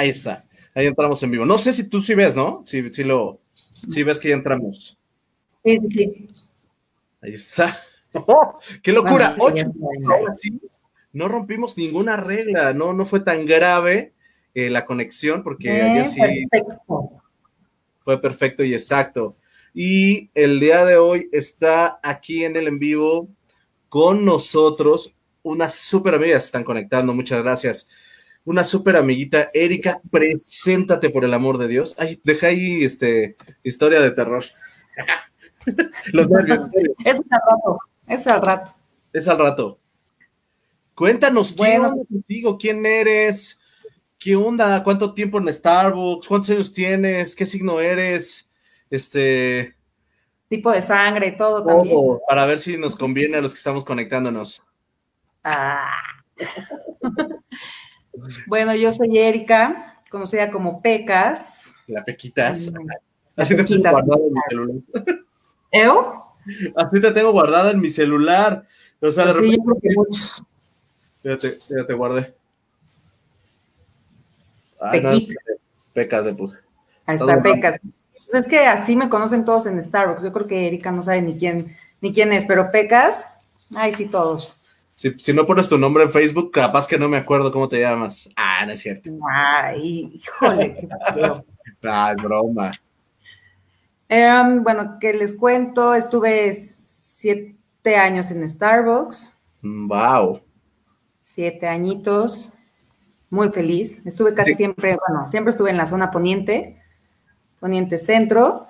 Ahí está. Ahí entramos en vivo. No sé si tú sí ves, ¿no? Si sí, lo, sí ves que ya entramos. Sí, sí. Ahí está. ¡Oh! ¡Qué locura! Ocho. no rompimos ninguna regla, no, no fue tan grave eh, la conexión, porque ayer sí fue perfecto y exacto. Y el día de hoy está aquí en el en vivo con nosotros unas súper amigas, están conectando, muchas gracias. Una súper amiguita, Erika, preséntate por el amor de Dios. Ay, deja ahí este, historia de terror. Los nervios. es al rato, es al rato. Es al rato. Cuéntanos, ¿quién contigo? ¿Quién eres? ¿Qué onda? ¿Cuánto tiempo en Starbucks? ¿Cuántos años tienes? ¿Qué signo eres? Este. Tipo de sangre, todo, todo también. Para ver si nos conviene a los que estamos conectándonos. Ah. bueno, yo soy Erika, conocida como Pecas. La Pequitas. Así te tengo guardada en mi celular. ¿Eo? Así te tengo guardada en mi celular. O sea, de repente. Sí, yo creo que muchos. Fíjate, fíjate, guardé. pecas de puse. Ahí está, Pecas. Pues es que así me conocen todos en Starbucks. Yo creo que Erika no sabe ni quién, ni quién es, pero Pecas, ay, sí, todos. Si, no pones tu nombre en Facebook, capaz que no me acuerdo cómo te llamas. Ah, no es cierto. Ay, híjole, qué Ah, broma. Em, bueno, que les cuento, estuve siete años en Starbucks. Wow. Mm, siete añitos. Muy feliz. Estuve casi siempre, bueno, siempre estuve en la zona poniente, poniente centro,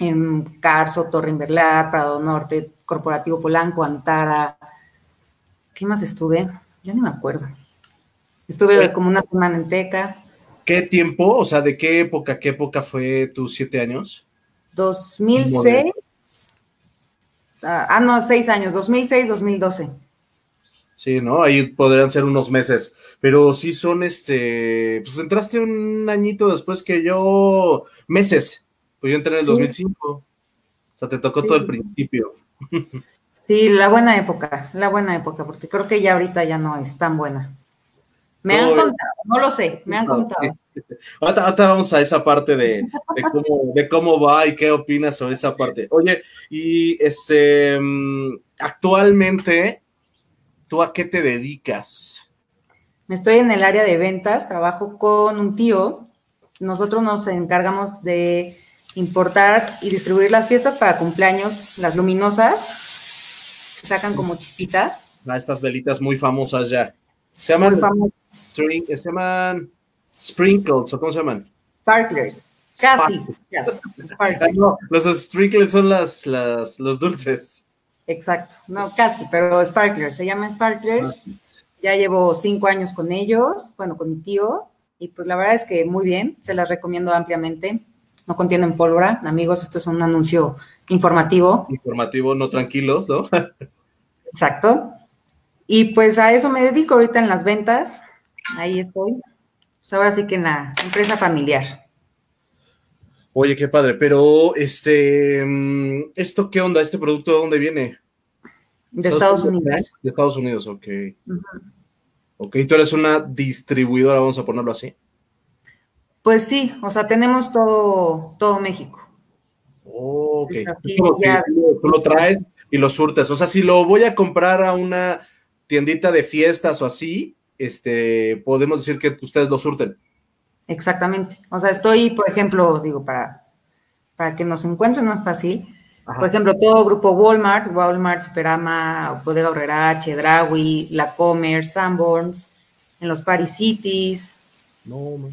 en Carso, Torre Inverlar, Prado Norte, Corporativo Polanco, Antara, ¿Qué más estuve? Ya ni me acuerdo. Estuve como una semana en Teca. ¿Qué tiempo? O sea, ¿de qué época, qué época fue tus siete años? 2006. Ah, ah, no, seis años, 2006, 2012. Sí, ¿no? Ahí podrían ser unos meses, pero sí son este, pues entraste un añito después que yo, meses, pues yo entré en el 2005, o sea, te tocó todo el principio. Sí, la buena época, la buena época, porque creo que ya ahorita ya no es tan buena. Me han contado, no lo sé, me han contado. Ahorita, vamos a esa parte de, cómo, va y qué opinas sobre esa parte. Oye, y este, mm, actualmente, ¿tú a qué te dedicas? Me estoy en el área de ventas, trabajo con un tío. Nosotros nos encargamos de importar y distribuir las fiestas para cumpleaños, las luminosas, sacan como chispita. Ah, estas velitas muy famosas ya. Se llaman, se llaman sprinkles, ¿o cómo se llaman? Sparklers. Casi. Ah, no, los sprinkles son las, las, los dulces. Exacto. No, casi, pero sparklers. Se llaman sparklers. Ah, ya llevo cinco años con ellos, bueno, con mi tío. Y pues la verdad es que muy bien, se las recomiendo ampliamente. No contienen pólvora. Amigos, esto es un anuncio informativo. Informativo, no tranquilos, ¿no? Exacto. Y pues a eso me dedico ahorita en las ventas. Ahí estoy. Pues ahora sí que en la empresa familiar. Oye, qué padre, pero este, mm, ¿esto qué onda? ¿Este producto de dónde viene? De Estados, Unidos. De Estados Unidos, ok. Ok, tú eres una distribuidora, vamos a ponerlo así. Pues sí, o sea, tenemos todo, todo México. Ok. tú, lo traes y lo surtes. O sea, si lo voy a comprar a una tiendita de fiestas o así, este, podemos decir que ustedes lo surten. Exactamente. O sea, estoy, por ejemplo, digo, para, para que nos encuentren más fácil. Por ejemplo, todo grupo Walmart, Walmart, Superama, Bodega Horrera, Chedraui, La Comer, Sanborns, en los Paris Cities,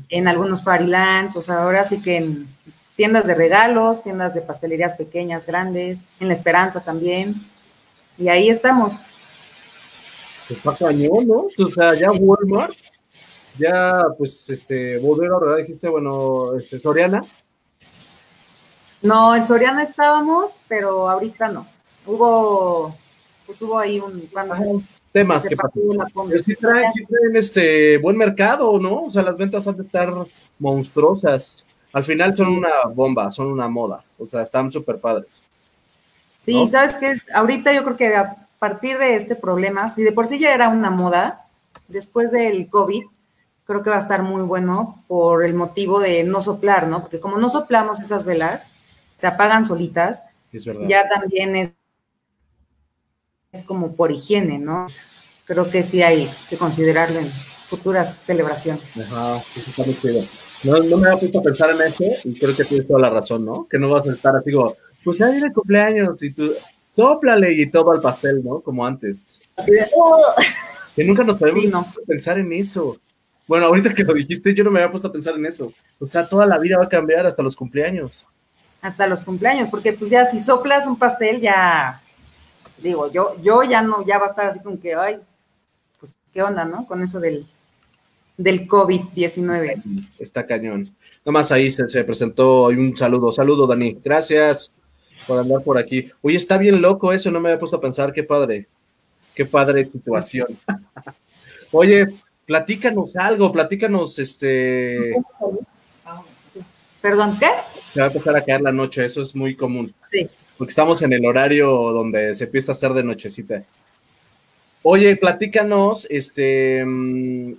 en algunos Parilands, o sea, ahora sí que en tiendas de regalos, tiendas de pastelerías pequeñas, grandes, en La Esperanza también. Y ahí estamos. Pues está cañón, ¿no? O sea, ya Walmart, ya pues este, Bodega, ¿verdad? Dijiste, bueno, este, Soriana. No, en Soriana estábamos, pero ahorita no. Hubo, pues hubo ahí un... temas que sí traen, sí traen este buen mercado, ¿no? O sea, las ventas han de estar monstruosas al final son una bomba, son una moda, o sea, están súper padres. Sí, sabes que ahorita yo creo que a partir de este problema, si de por sí ya era una moda, después del COVID, creo que va a estar muy bueno por el motivo de no soplar, ¿no? Porque como no soplamos esas velas, se apagan solitas. Es verdad. Ya también es, es como por higiene, ¿no? Creo que sí hay que considerarlo en futuras celebraciones. Ajá, eso está muy No, no me había puesto a pensar en eso y creo que tienes toda la razón, ¿no? Que no vas a estar así como, pues ya viene el cumpleaños y tú, soplale y todo al pastel, ¿no? Como antes. Que nunca nos podemos pensar en eso. Bueno, ahorita que lo dijiste, yo no me había puesto a pensar en eso. O sea, toda la vida va a cambiar hasta los cumpleaños. Hasta los cumpleaños, porque pues ya si soplas un pastel, ya, digo, yo, yo ya no, ya va a estar así como que, ay, pues, ¿qué onda, no? Con eso del, del COVID-19. Está cañón. Nomás ahí se, se presentó un saludo. Saludo, Dani. Gracias por andar por aquí. Oye, está bien loco eso, no me había puesto a pensar, qué padre. Qué padre situación. Oye, platícanos algo, platícanos, este. Perdón, ¿qué? Se va a empezar a caer la noche, eso es muy común. Sí. Porque estamos en el horario donde se empieza a hacer de nochecita. Oye, platícanos, este, mm,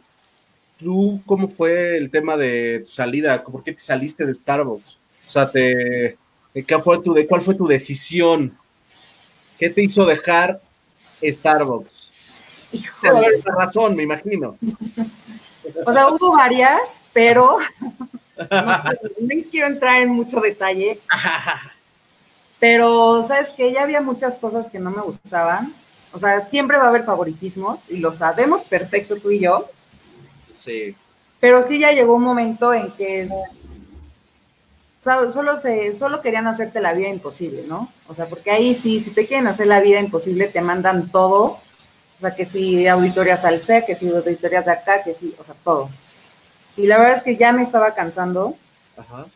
¿tú cómo fue el tema de tu salida? ¿Por qué te saliste de Starbucks? O sea, te, ¿qué fue tu, ¿cuál fue tu decisión? ¿Qué te hizo dejar Starbucks? Esa razón, me imagino. O sea, hubo varias, pero no, quiero entrar en mucho detalle. Pero, ¿sabes que Ya había muchas cosas que no me gustaban. O sea, siempre va a haber favoritismos y lo sabemos perfecto tú y yo. Sí. Pero sí ya llegó un momento en que solo, se, solo querían hacerte la vida imposible, ¿no? O sea, porque ahí sí, si te quieren hacer la vida imposible, te mandan todo. O sea, que si auditorías al C, que si auditorías de acá, que sí, o sea, todo. Y la verdad es que ya me estaba cansando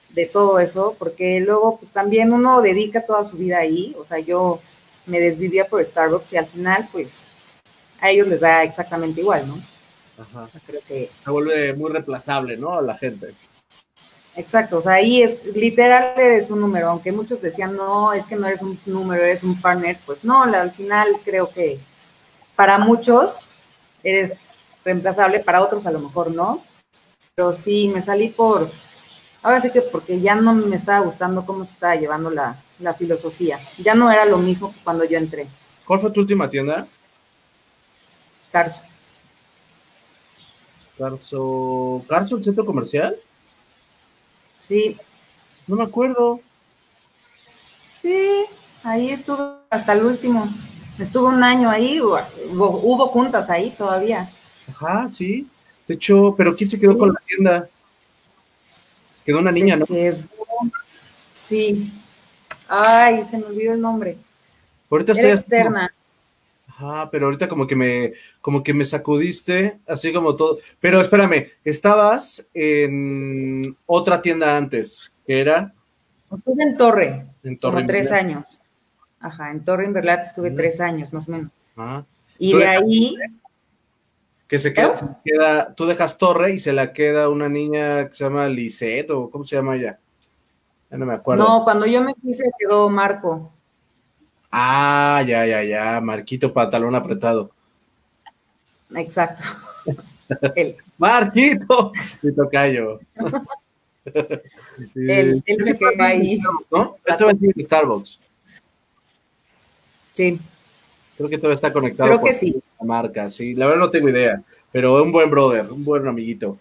de todo eso, porque luego, pues también uno dedica toda su vida ahí. O sea, yo me desvivía por Starbucks y al final, pues, a ellos les da exactamente igual, ¿no? Ajá. O sea, creo que... Se vuelve muy reemplazable, ¿no? A la gente. Exacto, o sea, ahí es literal eres un número, aunque muchos decían, no, es que no eres un número, eres un partner, pues no, al final creo que para muchos eres reemplazable, para otros a lo mejor no, pero sí, me salí por, ahora sí que porque ya no me estaba gustando cómo se estaba llevando la, la filosofía, ya no era lo mismo que cuando yo entré. ¿Cuál fue tu última tienda? Carso. Carso, ¿Carso el centro comercial? Sí. No me acuerdo. Sí, ahí estuvo hasta el último. Estuvo un año ahí, hubo, juntas ahí todavía. Ajá, sí. De hecho, pero ¿quién se quedó con la tienda? Se quedó una niña, ¿no? Sí. Ay, se me olvidó el nombre. Ahorita estoy externa. Ajá, pero ahorita como que me, como que me sacudiste, así como todo. Pero espérame, estabas en otra tienda antes, que era. Estuve en Torre. En Torre. Como tres años. Ajá, en Torre Inverlat estuve tres años, más o menos. Ah. Y de ahí. Que se queda, tú dejas Torre y se la queda una niña que se llama Lisette, o ¿cómo se llama ella? Ya no me acuerdo. No, cuando yo me quise quedó Marco. Ah, ya, ya, ya, Marquito pantalón apretado. Exacto. Marquito, mi tocayo. él, él se quedó ahí. ¿No? Esto va a ser Starbucks. Sí. Creo que todo está conectado. Creo que sí. La marca, sí. La verdad no tengo idea, pero un buen brother, un buen amiguito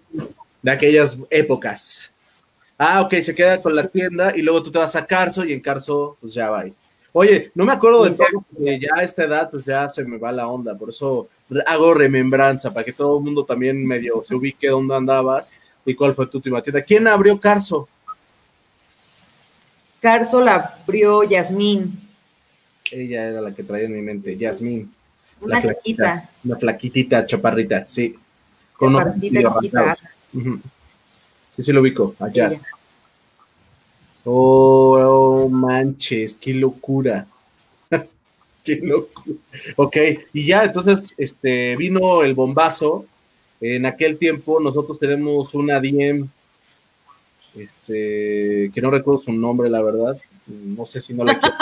de aquellas épocas. Ah, ok, se queda con la tienda y luego tú te vas a Carso y en Carso, pues ya va. Oye, no me acuerdo de todo, porque ya a esta edad, pues ya se me va la onda, por eso hago remembranza, para que todo el mundo también medio se ubique dónde andabas y cuál fue tu última tienda. ¿Quién abrió Carso? Carso la abrió Yasmín. Ella era la que traía en mi mente, Yasmín. Una chiquita. Una flaquitita, chaparrita, sí. Con chaparrita, chiquita. Sí, sí lo ubico, allá. Oh, manches, qué locura. qué locura. Ok, y ya entonces este, vino el bombazo. En aquel tiempo nosotros tenemos una DM, este, que no recuerdo su nombre, la verdad. No sé si no la quiero.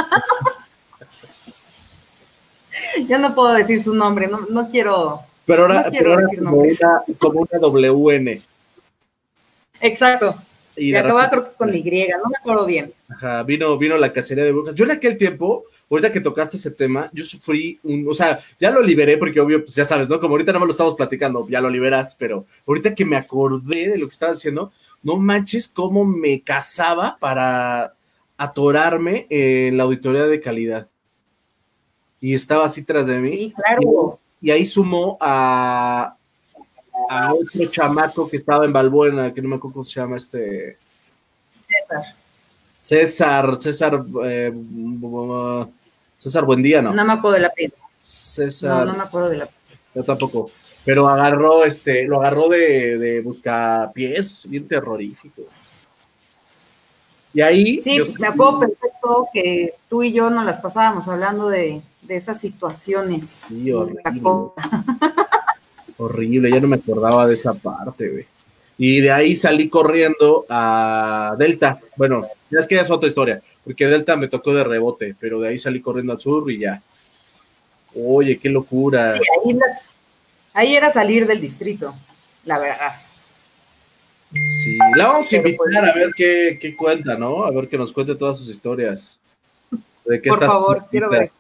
Yo no puedo decir su nombre, no, quiero Pero ahora, pero ahora como, una, como una WN. Exacto. Y acaba creo que con Y, no me acuerdo bien. Ajá, vino, vino la cacería de brujas. Yo en aquel tiempo, ahorita que tocaste ese tema, yo sufrí un, o sea, ya lo liberé porque obvio, pues ya sabes, ¿no? Como ahorita no me lo estamos platicando, ya lo liberas, pero ahorita que me acordé de lo que estaba haciendo, no manches cómo me casaba para atorarme en la auditoría de calidad. Y estaba así tras de mí. Sí, claro. Y, ahí sumó a, a otro chamaco que estaba en Balbuena, que no me acuerdo cómo se llama este. César. César, César, eh, César Buendía, ¿no? No me acuerdo de la pena. César. No, no me acuerdo de la Yo tampoco. Pero agarró, este, lo agarró de, de pies, bien terrorífico. Y ahí. Sí, me acuerdo perfecto que tú y yo nos las pasábamos hablando de, de esas situaciones. Sí, horrible. horrible, ya no me acordaba de esa parte, güey. Y de ahí salí corriendo a Delta. Bueno, ya es que ya es otra historia, porque Delta me tocó de rebote, pero de ahí salí corriendo al sur y ya. Oye, qué locura. Sí, ahí, ahí era salir del distrito, la verdad. Sí, la vamos a invitar a ver qué, qué, cuenta, ¿no? A ver que nos cuente todas sus historias. De Por favor, quiero ver.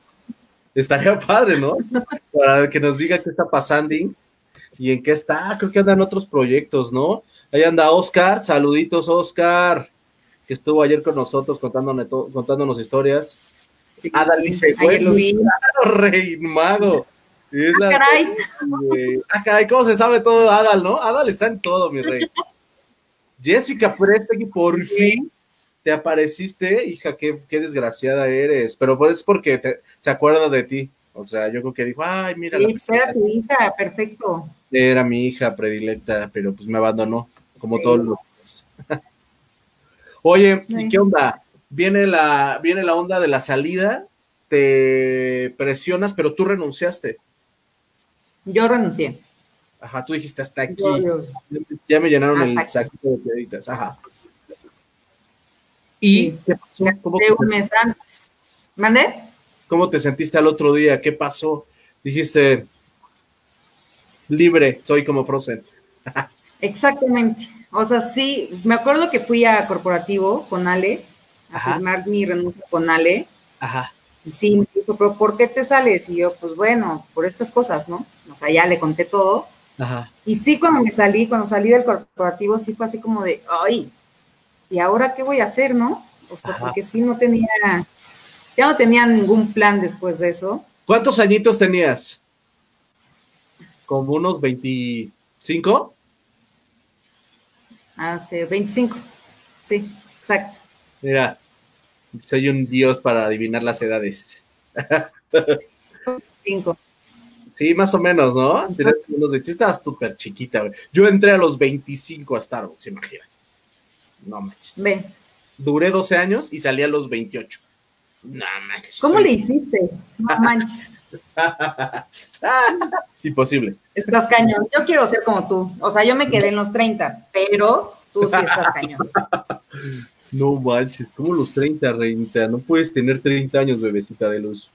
Estaría padre, ¿no? Para que nos diga qué está pasando y en qué está. Creo que andan otros proyectos, ¿no? Ahí anda Oscar, saluditos Oscar, que estuvo ayer con nosotros contándonos, contándonos historias. Adal dice, lo vi. rey mago. ah, caray. ah, caray, ¿cómo se sabe todo Adal, no? Adal está en todo, mi rey. Jessica Prestegui, por fin te apareciste, hija, qué, qué desgraciada eres, pero es porque se acuerda de ti. O sea, yo creo que dijo, ay, mira. Sí, pues era tu hija, perfecto. Era mi hija predilecta, pero pues me abandonó, como todos los. Oye, ¿y qué onda? Viene la, viene la onda de la salida, te presionas, pero tú renunciaste. Yo renuncié. Ajá, tú dijiste hasta aquí. Ya me llenaron el saquito de piedritas. Ajá. ¿Y qué pasó? ¿Cómo un mes antes. ¿Mandé? ¿Cómo te sentiste al otro día? ¿Qué pasó? Dijiste, libre, soy como Frozen. Exactamente. O sea, sí, me acuerdo que fui a corporativo con Ale, a firmar mi renuncia con Ale. Ajá. Y sí, me dijo, pero ¿por qué te sales? Y yo, pues bueno, por estas cosas, ¿no? O sea, ya le conté todo. Ajá. Y sí, cuando me salí, cuando salí del corporativo, sí fue así como de, ay, ¿y ahora qué voy a hacer, no? O sea, porque sí no tenía, ya no tenía ningún plan después de eso. ¿Cuántos añitos tenías? Como unos 25. Hace 25. Sí, exacto. Mira, soy un dios para adivinar las edades. Cinco. Sí, más o menos, ¿no? Estabas súper chiquita, güey. Yo entré a los 25 a Starbucks, imagínate. No manches. Ve. Duré 12 años y salí a los 28. No manches. ¿Cómo le hiciste? No manches. Imposible. Estás cañón. Yo quiero ser como tú. O sea, yo me quedé en los 30, pero tú sí estás cañón. No manches, ¿cómo los 30, Reinita? No puedes tener 30 años, bebecita de luz.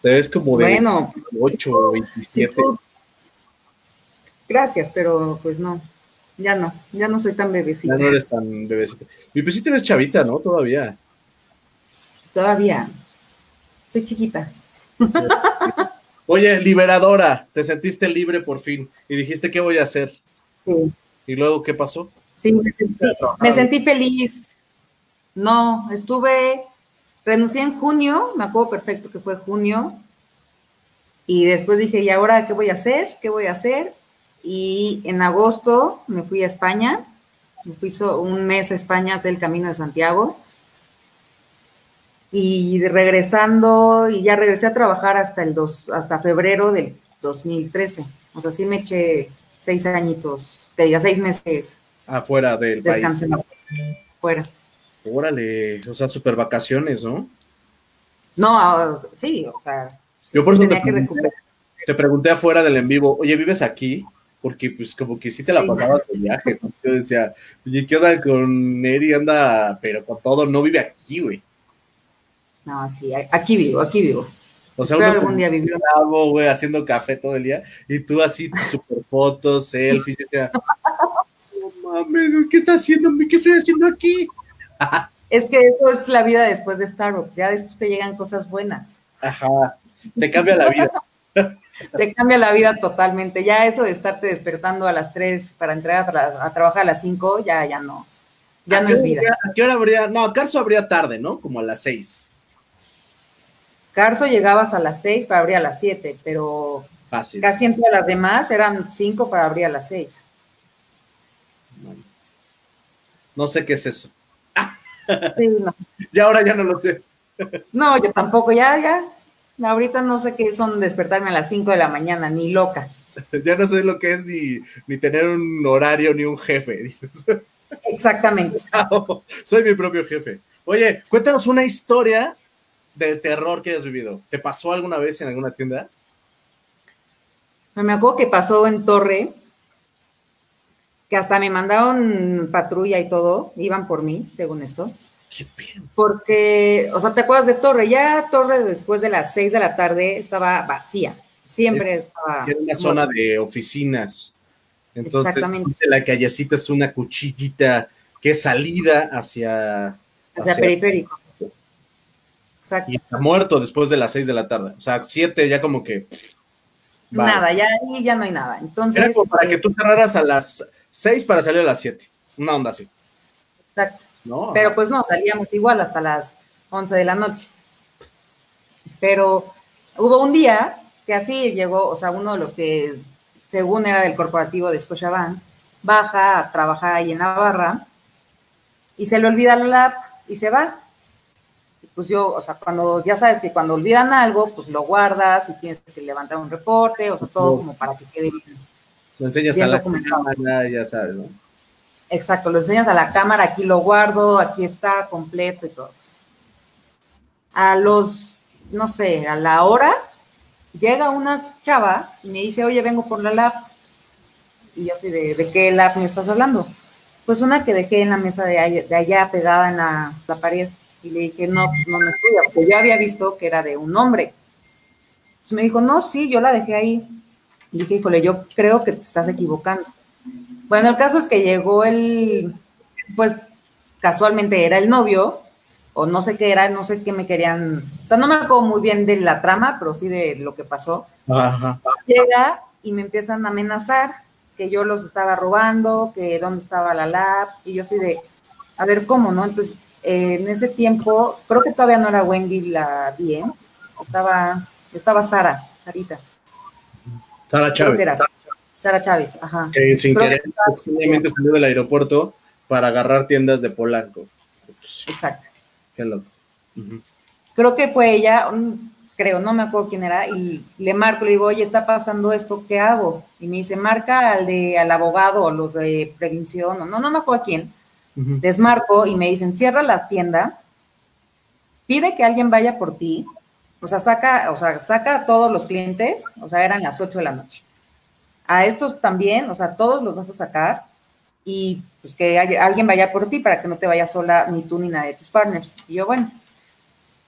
Te ves como de bueno, 8 o 27. Gracias, pero pues no. Ya no, ya no soy tan bebecita. Ya no eres tan bebecita. Mi pues sí te ves chavita, ¿no? Todavía. Todavía. Soy chiquita. Oye, liberadora, te sentiste libre por fin y dijiste, ¿qué voy a hacer? Sí. ¿Y luego qué pasó? Sí, me sentí, me sentí feliz. No, estuve Renuncié en junio, me acuerdo perfecto que fue junio, y después dije, ¿y ahora qué voy a hacer? ¿Qué voy a hacer? Y en agosto me fui a España, me fui un mes a España a hacer el Camino de Santiago. Y regresando, y ya regresé a trabajar hasta, el dos, hasta febrero del 2013. O sea, sí me eché seis añitos, te diga, seis meses. Afuera del Descansé fuera. Órale, o sea, super vacaciones, ¿no? No, sí, o sea. Yo por eso te pregunté, te pregunté, afuera del en vivo, oye, ¿vives aquí? Porque pues como que sí te la pasabas de viaje, ¿no? Yo decía, oye, ¿qué onda con Eri? Anda, pero con todo, no vive aquí, güey. No, sí, aquí vivo, aquí vivo. O sea, uno algún día vivió. Bravo, güey, haciendo café todo el día, y tú así, super fotos, selfies, no mames, ¿qué estás haciendo? ¿Qué estoy haciendo aquí? es que eso es la vida después de Starbucks, ya después te llegan cosas buenas. Ajá, te cambia la vida. te cambia la vida totalmente. Ya eso de estarte despertando a las 3 para entrar a, trabajar a las 5, ya, ya no. Ya no es vida. ¿A qué hora habría? No, Carso habría tarde, ¿no? Como a las 6. Carso llegabas a las 6 para abrir a las 7, pero casi en todas las demás eran 5 para abrir a las 6. No sé qué es eso. Sí, no. Ya ahora ya no lo sé. No, yo tampoco, ya, ya. Ahorita no sé qué son despertarme a las 5 de la mañana, ni loca. ya no sé lo que es ni, ni tener un horario ni un jefe, dices. Exactamente. soy mi propio jefe. Oye, cuéntanos una historia de terror que hayas vivido. ¿Te pasó alguna vez en alguna tienda? Me acuerdo que pasó en Torre, que hasta me mandaron patrulla y todo, iban por mí, según esto. Qué Porque, o sea, ¿te acuerdas de Torre? Ya Torre después de las seis de la tarde estaba vacía. Siempre estaba. Era una zona de oficinas. Entonces, Exactamente. la callecita es una cuchillita que es salida hacia. Hacia, periférico. Exacto. Y está muerto después de las seis de la tarde. O sea, siete ya como que. Nada, ya ahí ya no hay nada. Entonces. Era como para que tú cerraras a las seis para salir a las siete. Una onda así. Exacto. Pero pues no, salíamos igual hasta las 11 de la noche. Pero hubo un día que así llegó, o sea, uno de los que, según era del corporativo de Scotiabank, baja a trabajar ahí en Navarra y se le olvida la lap y se va. Pues yo, o sea, cuando ya sabes que cuando olvidan algo, pues lo guardas y tienes que levantar un reporte, o sea, todo como para que quede bien. Lo enseñas a la cámara, ya sabes, ¿no? Exacto, lo enseñas a la cámara, aquí lo guardo, aquí está completo y todo. A los, no sé, a la hora, llega una chava y me dice, oye, vengo por la lab. Y yo así, ¿de, de qué lab me estás hablando? Pues una que dejé en la mesa de allá, pegada en la, pared. Y le dije, no, pues no me estudia, porque yo había visto que era de un hombre. Entonces me dijo, no, sí, yo la dejé ahí. Y dije, híjole, yo creo que te estás equivocando. Bueno, el caso es que llegó el, pues casualmente era el novio, o no sé qué era, no sé qué me querían, o sea, no me acuerdo muy bien de la trama, pero sí de lo que pasó. Llega y me empiezan a amenazar que yo los estaba robando, que dónde estaba la lab, y yo así de, a ver cómo, ¿no? Entonces, en ese tiempo, creo que todavía no era Wendy la bien, estaba, estaba Sara, Sarita. Sara Chávez. Sara Chávez, ajá. Que sin querer, simplemente salió del aeropuerto para agarrar tiendas de Polanco. Exacto. Qué loco. Creo que fue ella, creo, no me acuerdo quién era, y le marco, le digo, oye, está pasando esto, ¿qué hago? Y me dice, marca al de al abogado o los de prevención, o no, no me acuerdo a quién. Desmarco y me dicen, cierra la tienda, pide que alguien vaya por ti, o sea, saca, o sea, saca a todos los clientes, o sea, eran las 8 de la noche. A estos también, o sea, todos los vas a sacar y pues que alguien vaya por ti para que no te vayas sola ni tú ni nadie de tus partners. Y yo, bueno,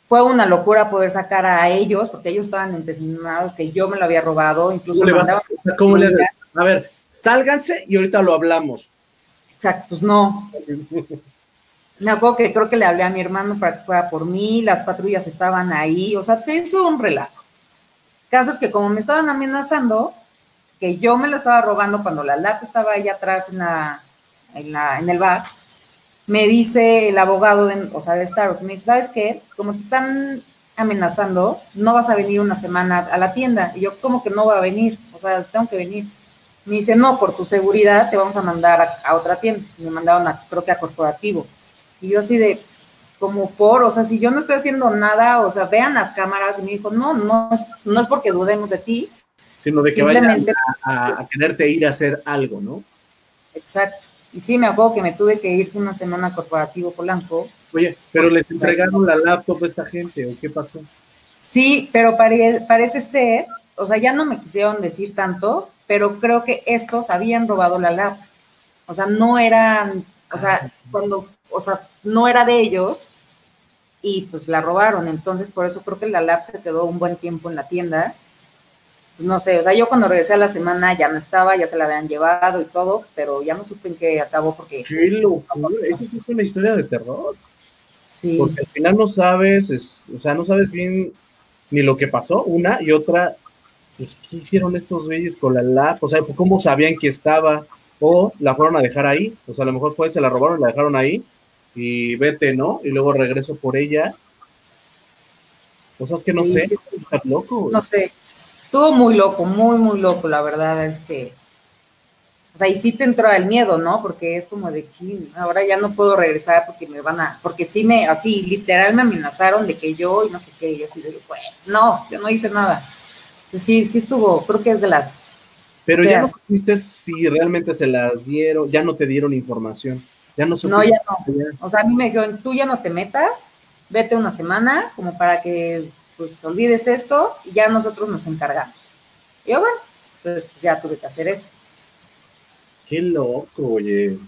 fue una locura poder sacar a ellos porque ellos estaban empecinados que yo me lo había robado, incluso ¿Cómo le, a, ver, sálganse y ahorita lo hablamos. Exacto, pues no. Me acuerdo que creo que le hablé a mi hermano para que fuera por mí, las patrullas estaban ahí, o sea, se hizo un relajo. Caso es que como me estaban amenazando, que yo me lo estaba robando cuando la lata estaba ahí atrás en, la, en, la, en el bar, me dice el abogado, de, o sea, de Starbucks, me dice, ¿sabes qué? Como te están amenazando, no vas a venir una semana a la tienda. Y yo, como que no va a venir? O sea, tengo que venir. Me dice, no, por tu seguridad te vamos a mandar a, otra tienda. Me mandaron a, creo que a corporativo. Y yo así de, como por, o sea, si yo no estoy haciendo nada, o sea, vean las cámaras. Y me dijo, no, no, no es porque dudemos de ti, sino de que vayan a, quererte ir a hacer algo, ¿no? Exacto. Y sí, me acuerdo que me tuve que ir una semana corporativo Polanco. Oye, pero les entregaron la laptop a esta gente, ¿o qué pasó? Sí, pero parece ser, o sea, ya no me quisieron decir tanto, pero creo que estos habían robado la laptop. O sea, no eran, o sea, cuando, o sea, no era de ellos, y pues la robaron. Entonces, por eso creo que la lab se quedó un buen tiempo en la tienda. Pues, no sé, o sea, yo cuando regresé a la semana ya no estaba, ya se la habían llevado y todo, pero ya no supe en qué acabó porque... ¡Qué locura! Eso sí es una historia de terror. Sí. Porque al final no sabes, o sea, no sabes bien ni lo que pasó, una, y otra, pues, ¿qué hicieron estos güeyes con la lab? O sea, ¿cómo sabían que estaba? O la fueron a dejar ahí, o sea, a lo mejor fue, se la robaron, la dejaron ahí, y vete, ¿no? Y luego regreso por ella. Cosas que no sé, estás loco. No sé, estuvo muy loco, muy, muy loco, la verdad, este. O sea, y sí te entró el miedo, ¿no? Porque es como de ching, ahora ya no puedo regresar porque me van a, porque sí me, así, literal me amenazaron de que yo y no sé qué, y así de, bueno, no, yo no hice nada. Sí, sí estuvo, creo que es de las. Pero ya no supiste si realmente se las dieron, ya no te dieron información. Ya no No, ya no. O sea, a mí me dijeron, tú ya no te metas, vete una semana como para que pues olvides esto y ya nosotros nos encargamos. Y yo, bueno, pues ya tuve que hacer eso. Qué loco, oye.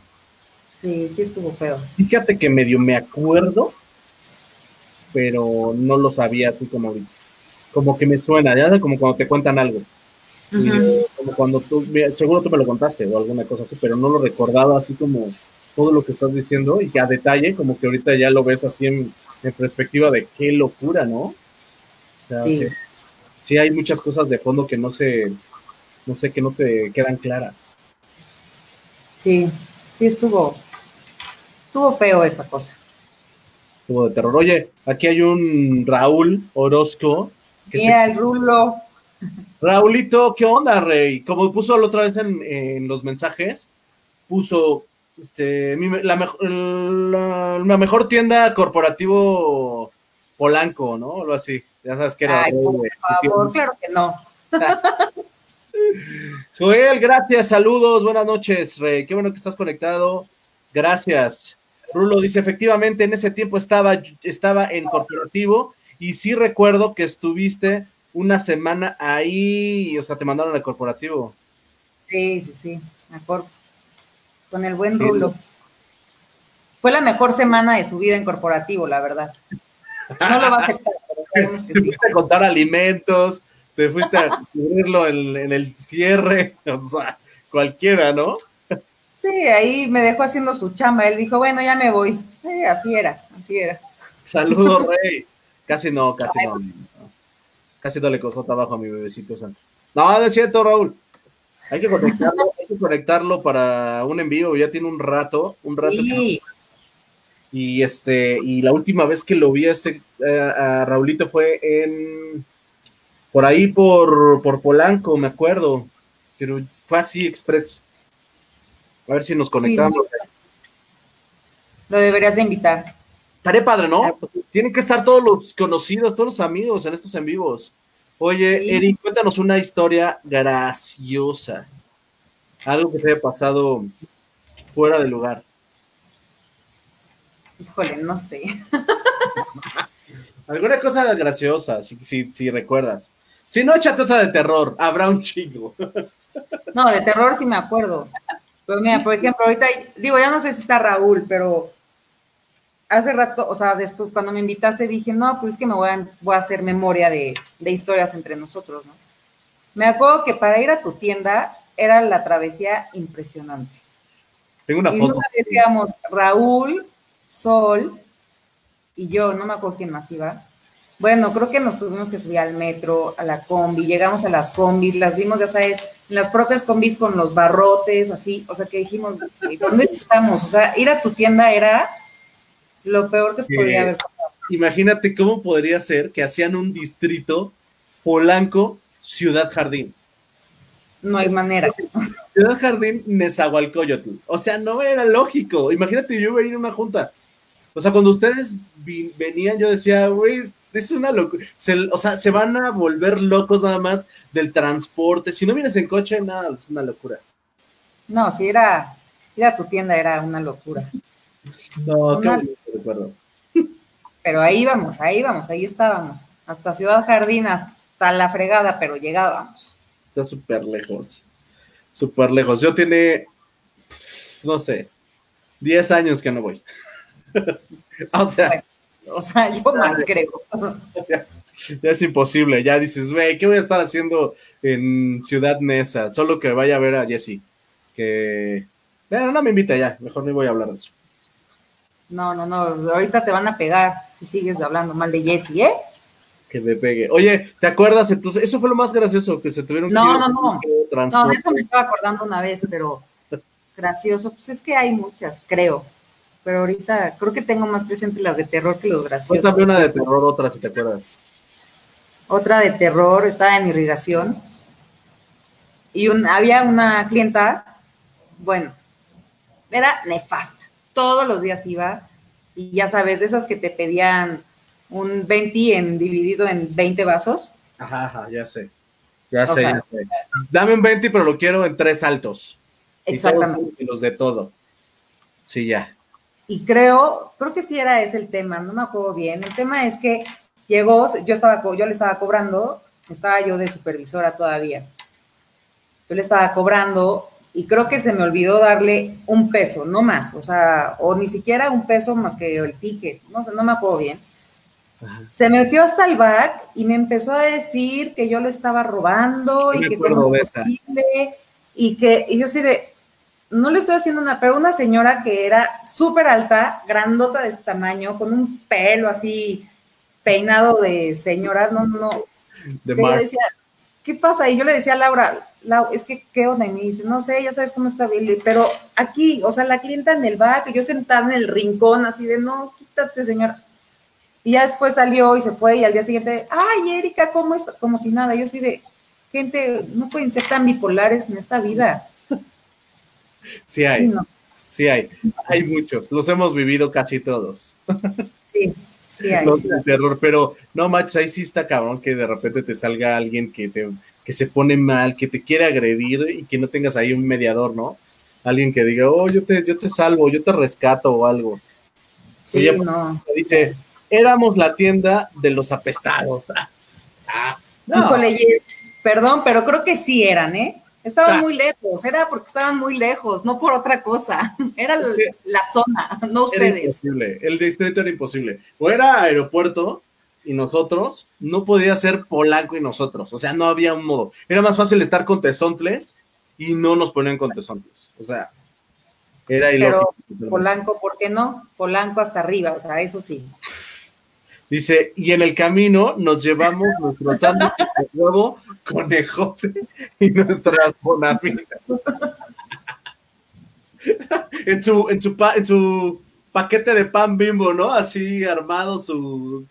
Sí, sí estuvo feo. Fíjate que medio me acuerdo, pero no lo sabía así como Como que me suena, ya como cuando te cuentan algo. como cuando tú, seguro tú me lo contaste o alguna cosa así, pero no lo recordaba así como todo lo que estás diciendo y que a detalle, como que ahorita ya lo ves así en, perspectiva de qué locura, ¿no? O sea, sí. hay muchas cosas de fondo que no se, no sé, que no te quedan claras. Sí, sí estuvo, estuvo feo esa cosa. Estuvo de terror. Oye, aquí hay un Raúl Orozco. Que el Rulo. Raulito, ¿qué onda, Rey? Como puso la otra vez en, en los mensajes, puso este, la, la, mejor tienda corporativo Polanco, ¿no? Algo así. Ya sabes que era. por favor, claro que no. Joel, gracias, saludos, buenas noches, Rey. Qué bueno que estás conectado. Gracias. Rulo dice, efectivamente, en ese tiempo estaba, estaba en corporativo y sí recuerdo que estuviste una semana ahí, o sea, te mandaron al corporativo. Sí, sí, sí, me acuerdo con el buen Rulo. Fue la mejor semana de su vida en corporativo, la verdad. No lo va a aceptar, pero sabemos que te fuiste a contar alimentos, te fuiste a cubrirlo en, el cierre, o sea, cualquiera, ¿no? Sí, ahí me dejó haciendo su chamba. Él dijo, bueno, ya me voy. así era, así era. Saludos, Rey. Casi no, casi no. Casi no le costó trabajo a mi bebecito santo. No, es cierto, Raúl. Hay que conectarlo, hay que conectarlo para un envío, ya tiene un rato, un rato. Y este, y la última vez que lo vi a este a Raulito fue en por ahí por, por Polanco, me acuerdo. Pero fue así express. A ver si nos conectamos. lo deberías de invitar. Estaré padre, ¿no? Tienen que estar todos los conocidos, todos los amigos en estos en vivos. Oye, Eric, cuéntanos una historia graciosa. Algo que te haya pasado fuera de lugar. Híjole, no sé. Alguna cosa graciosa, si, si, recuerdas. Si no, échate otra de terror, habrá un chingo. No, de terror sí me acuerdo. Pero mira, por ejemplo, ahorita, digo, ya no sé si está Raúl, pero hace rato, o sea, después cuando me invitaste dije, no, pues es que me voy a, voy a hacer memoria de, historias entre nosotros, ¿no? Me acuerdo que para ir a tu tienda era la travesía impresionante. Tengo una foto. Y decíamos Raúl, Sol y yo, no me acuerdo quién más iba. Bueno, creo que nos tuvimos que subir al metro, a la combi, llegamos a las combis, las vimos, ya sabes, en las propias combis con los barrotes, así, o sea, que dijimos, ¿dónde estamos? O sea, ir a tu tienda era lo peor que podría haber pasado. Imagínate cómo podría ser que hacían un distrito Polanco, Ciudad Jardín. No hay manera. Ciudad Jardín, Nezahualcóyotl. O sea, no era lógico. Imagínate, yo iba a ir a una junta. O sea, cuando ustedes venían, yo decía, güey, es una locura. o sea, se van a volver locos nada más del transporte. Si no vienes en coche, nada, es una locura. No, si era, ir a tu tienda era una locura. No, qué recuerdo. Pero ahí vamos, ahí vamos, ahí estábamos. Hasta Ciudad Jardín, hasta la fregada, pero llegábamos. Está súper lejos. Súper lejos. Yo tiene, no sé, 10 años que no voy. o sea, O sea, yo más creo. Ya, es imposible, ya dices, güey, ¿qué voy a estar haciendo en Ciudad Nesa? Solo que vaya a ver a Jesse. Que. Bueno, no me invita ya, mejor ni voy a hablar de eso. No, no, no, ahorita te van a pegar si sigues hablando mal de Jesse, ¿eh? Que me pegue. Oye, ¿te acuerdas? Entonces, eso fue lo más gracioso, que se tuvieron no, que No, no, no. No, de eso me estaba acordando una vez, pero gracioso, pues es que hay muchas, creo. Pero ahorita creo que tengo más presentes las de terror que los graciosos. Cuéntame una de terror, otra, si te acuerdas. Otra de terror, estaba en irrigación. Y un, había una clienta, bueno, era nefasta. Todos los días iba, y ya sabes, de esas que te pedían un 20 en, dividido en 20 vasos. Ajá, ajá, ya sé. Ya sé, ya sé. Dame un 20, pero lo quiero en tres altos. Exactamente. Y, los de todo. Sí, ya. Y creo, creo que sí era ese el tema, no me acuerdo bien. El tema es que llegó, yo estaba, yo le estaba cobrando, estaba yo de supervisora todavía. Yo le estaba cobrando y creo que se me olvidó darle un peso, no más, o sea, o ni siquiera un peso más que el ticket, no sé, no me acuerdo bien. Se metió hasta el back y me empezó a decir que yo le estaba robando y que todo es posible y que y yo sí de no le estoy haciendo una, pero una señora que era súper alta, grandota de este tamaño, con un pelo así peinado de señora, no, no. De decía, ¿qué pasa? Y yo le decía a Laura, es que, ¿qué onda? Y me dice, no sé, ya sabes cómo está Billy, pero aquí, o sea, la clienta en el back, yo sentada en el rincón, así de, no, quítate, señora. Y ya después salió y se fue, y al día siguiente, ay, Erika, ¿cómo está? Como si nada. Yo así de, gente, no pueden ser tan bipolares en esta vida. Sí hay, sí hay, hay muchos, los hemos vivido casi todos. Sí, sí hay. terror, pero no manches, ahí sí está cabrón que de repente te salga alguien que te que se pone mal, que te quiere agredir y que no tengas ahí un mediador, ¿no? Alguien que diga, oh, yo te, yo te salvo, yo te rescato o algo. Sí, no. Dice, éramos la tienda de los apestados. Ah, no. perdón, pero creo que sí eran, ¿eh? Estaban ah. muy lejos, era porque estaban muy lejos, no por otra cosa. Era la, zona, no ustedes. el distrito era imposible. O era aeropuerto y nosotros, no podía ser Polanco y nosotros. O sea, no había un modo. Era más fácil estar con Tesontles y no nos ponían con Tesontles. O sea, era ilógico. Pero Polanco, ¿por qué no? Polanco hasta arriba, o sea, eso sí. Dice, y en el camino nos llevamos nuestros sándwiches de huevo, conejote y nuestras bonafinas. en, su, en, su en su paquete de pan bimbo, ¿no? Así armado su...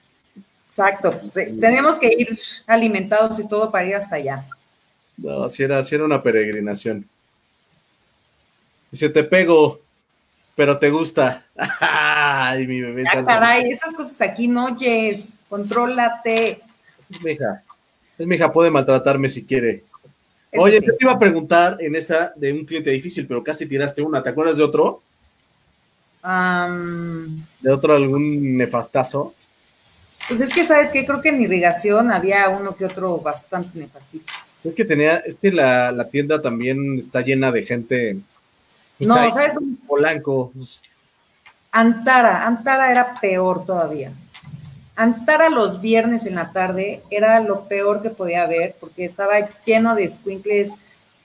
Exacto, eh, tenemos que ir alimentados y todo para ir hasta allá. No, si era, si era una peregrinación. Dice, te pego, pero te gusta. Ay, mi bebé. Ah, caray, esas cosas aquí no, Jess. Contrólate. Es mi hija. Es mi hija, puede maltratarme si quiere. Oye, te iba a preguntar en esta de un cliente difícil, pero casi tiraste una. ¿Te acuerdas de otro? ¿De otro algún nefastazo? Pues es que, ¿sabes qué? Creo que en irrigación había uno que otro bastante nefastito. Es que tenía, es que la, la tienda también está llena de gente no, ¿sabes? Polanco. Antara, Antara era peor todavía. Antara los viernes en la tarde era lo peor que podía haber porque estaba lleno de squinkles,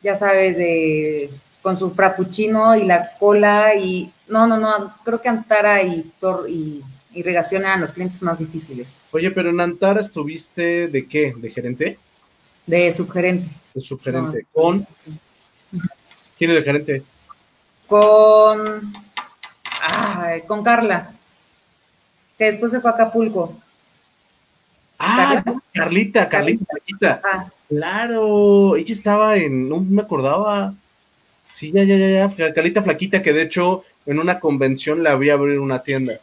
ya sabes, de con su frappuccino y la cola y no, no, no, creo que Antara y, Tor, y irrigación eran los clientes más difíciles. Oye, pero en Antara estuviste de qué? ¿De gerente? De subgerente. De subgerente. ¿Con? ¿Quién es el gerente? Con, con Carla, que después se fue a Acapulco. Ah, Carlita, Carlita, Carlita. Ah. Claro, ella estaba en, no me acordaba. Sí, ya, ya, ya, ya, Carlita Flaquita, que de hecho en una convención le había abrir una tienda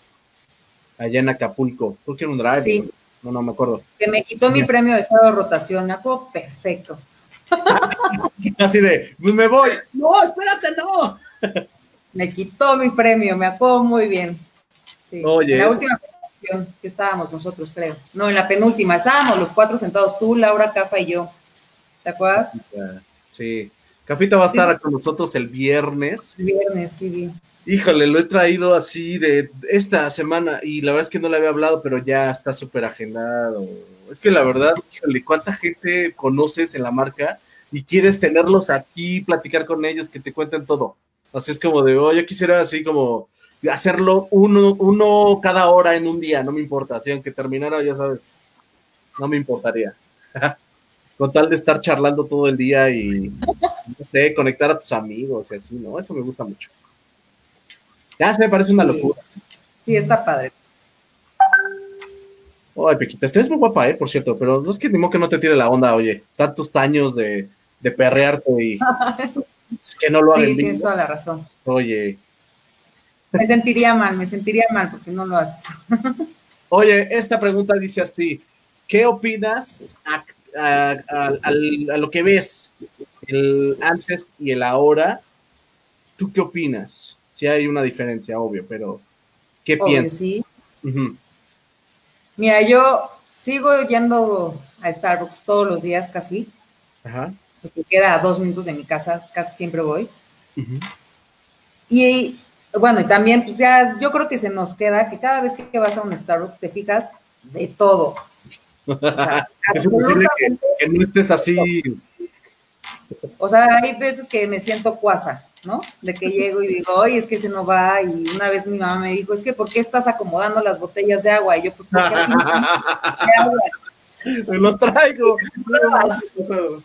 allá en Acapulco. Creo que era un drive. Sí. No, no me acuerdo. Que me quitó mi premio de estado de rotación. Me acuerdo perfecto. Así de, pues me voy. No, espérate, no. me quitó mi premio, me acuerdo muy bien. Sí. en la última que estábamos nosotros, creo. No, en la penúltima, estábamos los cuatro sentados, tú, Laura, Cafa y yo. ¿Te acuerdas? Sí. Cafita va a estar con nosotros el viernes. El viernes, sí. Híjole, lo he traído así de esta semana y la verdad es que no le había hablado, pero ya está súper agendado. Es que la verdad, híjole, ¿cuánta gente conoces en la marca y quieres tenerlos aquí, platicar con ellos, que te cuenten todo? Así es como de, oh, yo quisiera así como hacerlo uno, uno cada hora en un día, no me importa, así aunque terminara, ya sabes, no me importaría. Con tal de estar charlando todo el día y, no sé, conectar a tus amigos y así, ¿no? Eso me gusta mucho. Ya se me parece una locura. Sí, está padre. Ay, Pequita, estás muy guapa, ¿eh? Por cierto, pero no es que ni modo que no te tire la onda, oye, tantos años de, de perrearte y que no lo hagan. Sí, tienes toda la razón. Oye. Me sentiría mal, me sentiría mal porque no lo haces. Oye, esta pregunta dice así, ¿qué opinas a, lo que ves el antes y el ahora? ¿Tú qué opinas? Si hay una diferencia, obvio, pero ¿qué piensas? Sí. Mira, yo sigo yendo a Starbucks todos los días casi. Ajá. Porque queda a dos minutos de mi casa, casi siempre voy. Y bueno, y también, pues ya, yo creo que se nos queda que cada vez que vas a un Starbucks te fijas de todo. O sea, es que, que, no estés así. O sea, hay veces que me siento cuasa, ¿no? De que llego y digo, oye, es que se no va. Y una vez mi mamá me dijo, es que ¿por qué estás acomodando las botellas de agua? Y yo, pues, ¿por qué así? Me lo traigo.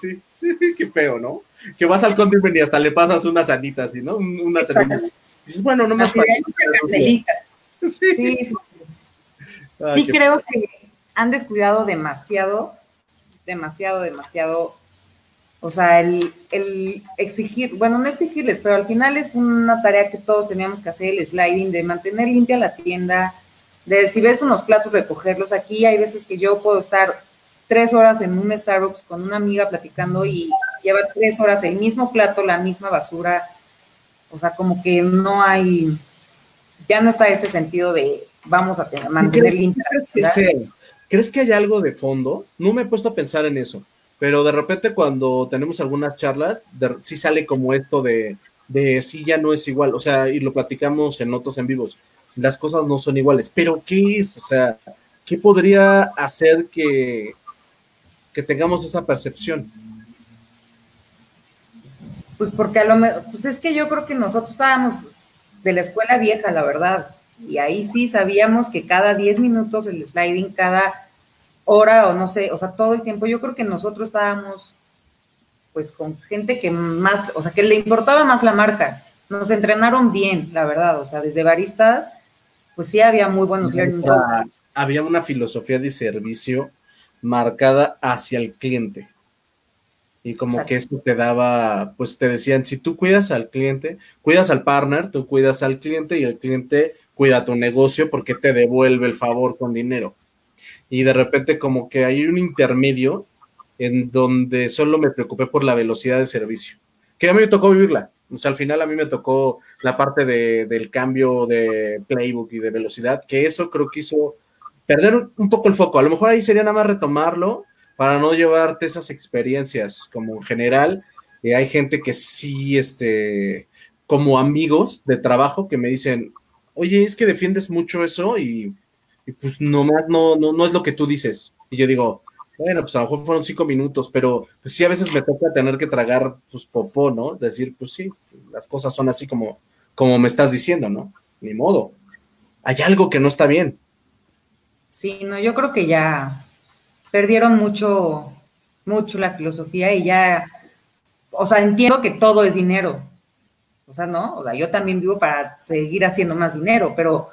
Sí. Qué feo, ¿no? Que vas al conde y hasta le pasas unas anitas, ¿sí, ¿no? Unas anitas. Dices, bueno, no más para. Sí, sí. sí creo que han descuidado demasiado, demasiado, demasiado. O sea, el, el, exigir, bueno, no exigirles, pero al final es una tarea que todos teníamos que hacer, el sliding, de mantener limpia la tienda, de si ves unos platos, recogerlos. Aquí hay veces que yo puedo estar tres horas en un Starbucks con una amiga platicando y lleva tres horas el mismo plato, la misma basura. O sea, como que no hay, ya no está ese sentido de vamos a tener, mantener limpia. ¿crees que, ¿Crees que hay algo de fondo? No me he puesto a pensar en eso, pero de repente cuando tenemos algunas charlas, sí sale como esto de, de sí ya no es igual, o sea, y lo platicamos en otros en vivos, las cosas no son iguales, pero ¿qué es? O sea, ¿qué podría hacer que, que tengamos esa percepción? Pues porque a lo mejor, pues es que yo creo que nosotros estábamos de la escuela vieja, la verdad, y ahí sí sabíamos que cada 10 minutos el sliding, cada hora o no sé, o sea, todo el tiempo, yo creo que nosotros estábamos pues con gente que más, o sea, que le importaba más la marca. Nos entrenaron bien, la verdad, o sea, desde baristas, pues sí había muy buenos learning Había una filosofía de servicio marcada hacia el cliente. Y como que esto te daba, pues te decían, si tú cuidas al cliente, cuidas al partner, tú cuidas al cliente y el cliente cuida tu negocio porque te devuelve el favor con dinero. Y de repente como que hay un intermedio en donde solo me preocupé por la velocidad de servicio, que a mí me tocó vivirla. O sea, al final a mí me tocó la parte de, del cambio de playbook y de velocidad, que eso creo que hizo perder un poco el foco. A lo mejor ahí sería nada más retomarlo para no llevarte esas experiencias como en general. Eh, hay gente que sí, este, como amigos de trabajo que me dicen, oye, es que defiendes mucho eso y, pues nomás no, no, no es lo que tú dices. Y yo digo, bueno, pues a lo mejor fueron cinco minutos, pero pues sí a veces me toca tener que tragar pues popó, ¿no? Decir, pues sí, las cosas son así como, como me estás diciendo, ¿no? Ni modo. Hay algo que no está bien. Sí, no, yo creo que ya perdieron mucho, mucho la filosofía y ya, o sea, entiendo que todo es dinero. O sea, no, o sea, yo también vivo para seguir haciendo más dinero, pero,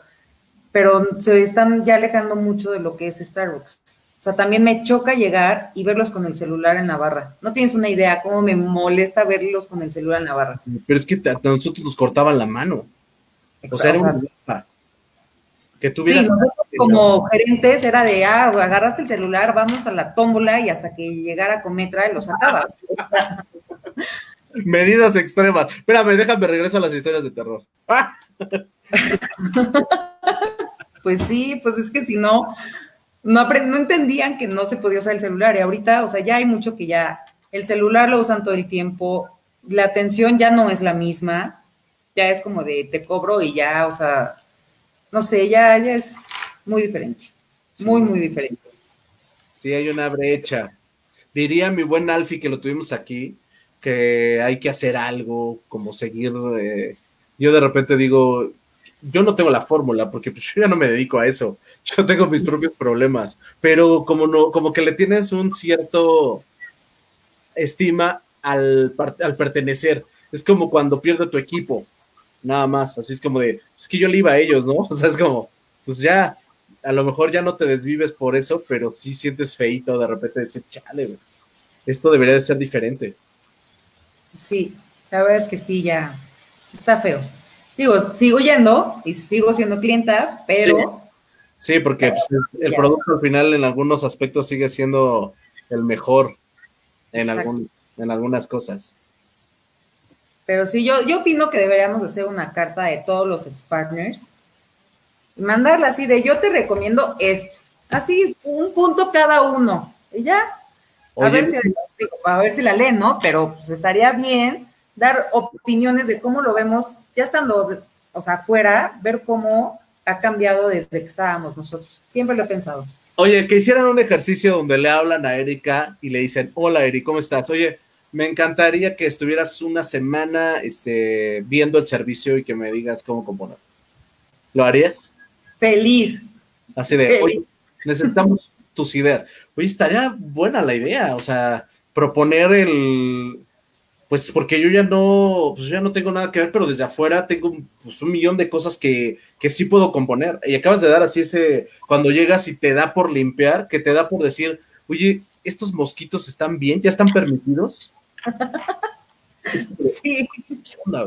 pero se están ya alejando mucho de lo que es Starbucks. O sea, también me choca llegar y verlos con el celular en la barra. No tienes una idea cómo me molesta verlos con el celular en la barra. Pero es que a nosotros nos cortaban la mano. O sea, era que tuvieras. Sí, nosotros como gerentes era de, ah, agarraste el celular, vamos a la tómbola y hasta que llegara Cometra lo sacabas. Medidas extremas. Espérame, déjame regreso a las historias de terror. pues sí, pues es que si no, no, no entendían que no se podía usar el celular y ahorita, o sea, ya hay mucho que ya el celular lo usan todo el tiempo, la atención ya no es la misma, ya es como de te cobro y ya, o sea, no sé, ya, ya es muy diferente, muy, muy diferente. Sí, hay una brecha. Diría mi buen Alfie que lo tuvimos aquí, que hay que hacer algo, como seguir. Eh, yo de repente digo, yo no tengo la fórmula porque pues, yo ya no me dedico a eso. Yo tengo mis propios problemas, pero como no, como que le tienes un cierto estima al, al pertenecer. Es como cuando pierde tu equipo, nada más. Así es como de, es que yo le iba a ellos, ¿no? O sea, es como, pues ya, a lo mejor ya no te desvives por eso, pero sí sientes feito de repente decir, chale, esto debería de ser diferente. Sí, la verdad es que sí, ya está feo. Digo, sigo yendo y sigo siendo clienta, pero... Sí, porque pues, el producto al final en algunos aspectos sigue siendo el mejor en, algún, en algunas cosas. Pero sí, yo, yo opino que deberíamos hacer una carta de todos los ex-partners y mandarla así de yo te recomiendo esto. Así, un punto cada uno. Y ya. a, ver si, a ver si la leen, ¿no? Pero pues estaría bien dar opiniones de cómo lo vemos, ya estando, o sea, afuera, ver cómo ha cambiado desde que estábamos nosotros. Siempre lo he pensado. Oye, que hicieran un ejercicio donde le hablan a Erika y le dicen, hola Eri, ¿cómo estás? Oye, me encantaría que estuvieras una semana este, viendo el servicio y que me digas cómo componer. ¿Lo harías? Feliz. Así de, oye, necesitamos tus ideas. Oye, estaría buena la idea, o sea, proponer el, pues porque yo ya no, pues ya no tengo nada que ver, pero desde afuera tengo pues, un millón de cosas que, que sí puedo componer. Y acabas de dar así ese, cuando llegas y te da por limpiar, que te da por decir, oye, estos mosquitos están bien, ya están permitidos. Sí. ¿Qué onda,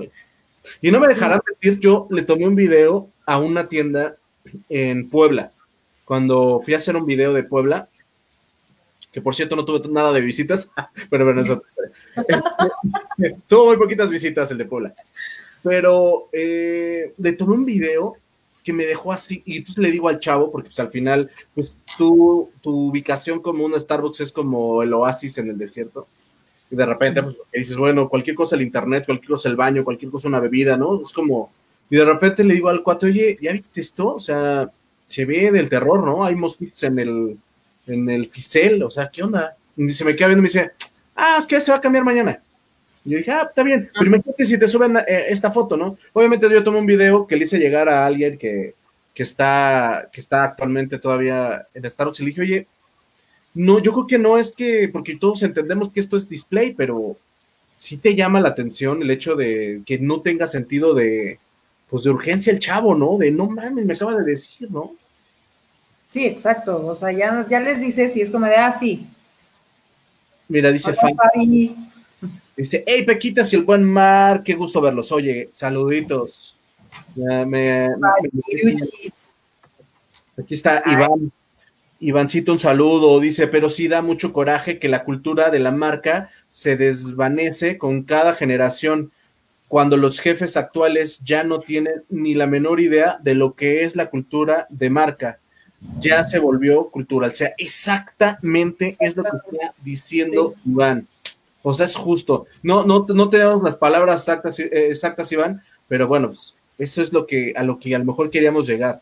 Y no me dejarán mentir, yo le tomé un video a una tienda en Puebla. Cuando fui a hacer un video de Puebla, que por cierto no tuve nada de visitas, pero bueno, eso. Tuvo muy poquitas visitas el de Puebla. Pero eh, le tomé un video que me dejó así, y entonces le digo al chavo, porque pues al final, pues tu, tu ubicación como un Starbucks es como el oasis en el desierto. Y de repente, pues dices, bueno, cualquier cosa el internet, cualquier cosa el baño, cualquier cosa una bebida, ¿no? Es como, y de repente le digo al cuate, oye, ¿ya viste esto? O sea, se ve del terror, ¿no? Hay mosquitos en el, en el Ficel, o sea, ¿qué onda? Y se me queda viendo y me dice, ah, es que se va a cambiar mañana. Y yo dije, ah, está bien, pero imagínate si te suben eh, esta foto, ¿no? Obviamente yo tomo un video que le hice llegar a alguien que, que, está, que está actualmente todavía en Starbucks y le dije, oye, no, yo creo que no es que, porque todos entendemos que esto es display, pero sí te llama la atención el hecho de que no tenga sentido de, pues de urgencia el chavo, ¿no? De no mames, me acaba de decir, ¿no? Sí, exacto. O sea, ya, ya les dices y es como de, ah, sí. Mira, dice Dice, hey, Pequitas y el buen mar, qué gusto verlos. Oye, saluditos. aquí está Iván. Ivancito, un saludo. Dice, pero sí da mucho coraje que la cultura de la marca se desvanece con cada generación cuando los jefes actuales ya no tienen ni la menor idea de lo que es la cultura de marca ya se volvió cultural. O sea, exactamente, es lo que está diciendo Iván. O sea, es justo. No, no, no tenemos las palabras exactas, eh, exactas, Iván, pero bueno, pues, eso es lo que, a lo que a lo mejor queríamos llegar.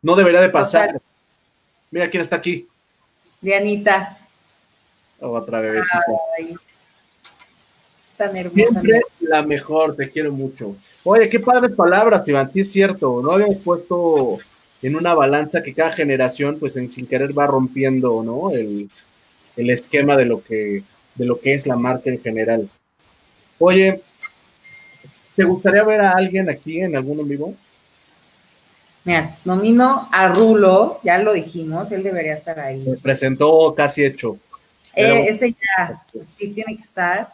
No debería de pasar. Mira quién está aquí. Dianita. Otra bebecita. Tan hermosa. Siempre la mejor, te quiero mucho. Oye, qué padres palabras, Iván, sí es cierto. No habíamos puesto en una balanza que cada generación, pues en, sin querer va rompiendo, ¿no? El, esquema de lo, que, de lo que es la marca en general. Oye, ¿te gustaría ver a alguien aquí en algún en vivo? Mira, nomino a Rulo, ya lo dijimos, él debería estar ahí. Me presentó casi hecho. Eh, ese ya, sí tiene que estar.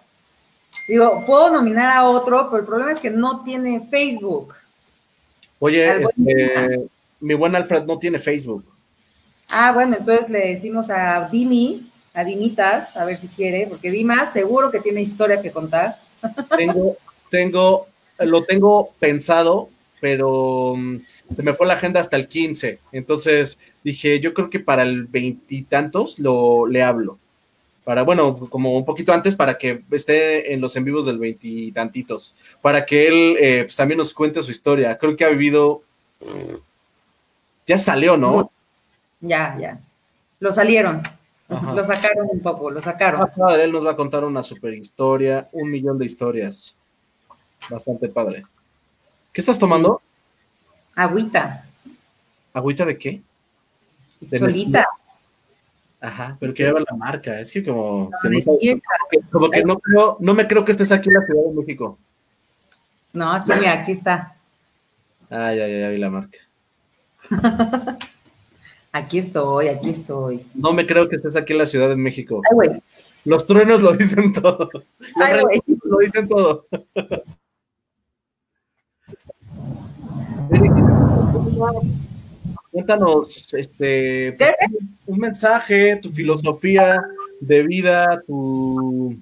Digo, puedo nominar a otro, pero el problema es que no tiene Facebook. Oye, este, mi buen Alfred no tiene Facebook. Ah, bueno, entonces le decimos a Dimi, a Dimitas, a ver si quiere, porque Dimas seguro que tiene historia que contar. Tengo, tengo, lo tengo pensado, pero mm, se me fue la agenda hasta el 15. Entonces dije, yo creo que para el veintitantos lo le hablo. para, bueno, como un poquito antes para que esté en los en vivos del veintitantitos, para que él eh, pues, también nos cuente su historia. Creo que ha vivido, ya salió, ¿no? Ya, ya. Lo salieron, lo sacaron un poco, lo sacaron. Ah, padre, él nos va a contar una super historia, un millón de historias. Bastante padre. ¿Qué estás tomando? Agüita. ¿Agüita de qué? Solita. Ajá, pero que lleva la marca. Es que como, que no, como que no creo, no me creo que estés aquí en la Ciudad de México. No, sí, aquí está. Ah, ya, ya, ya vi la marca. aquí estoy, aquí estoy. No me creo que estés aquí en la Ciudad de México. Ay, güey. Los truenos lo dicen todo. Ay, güey. Lo dicen todo. Cuéntanos, este, pues, un mensaje, tu filosofía de vida, tu...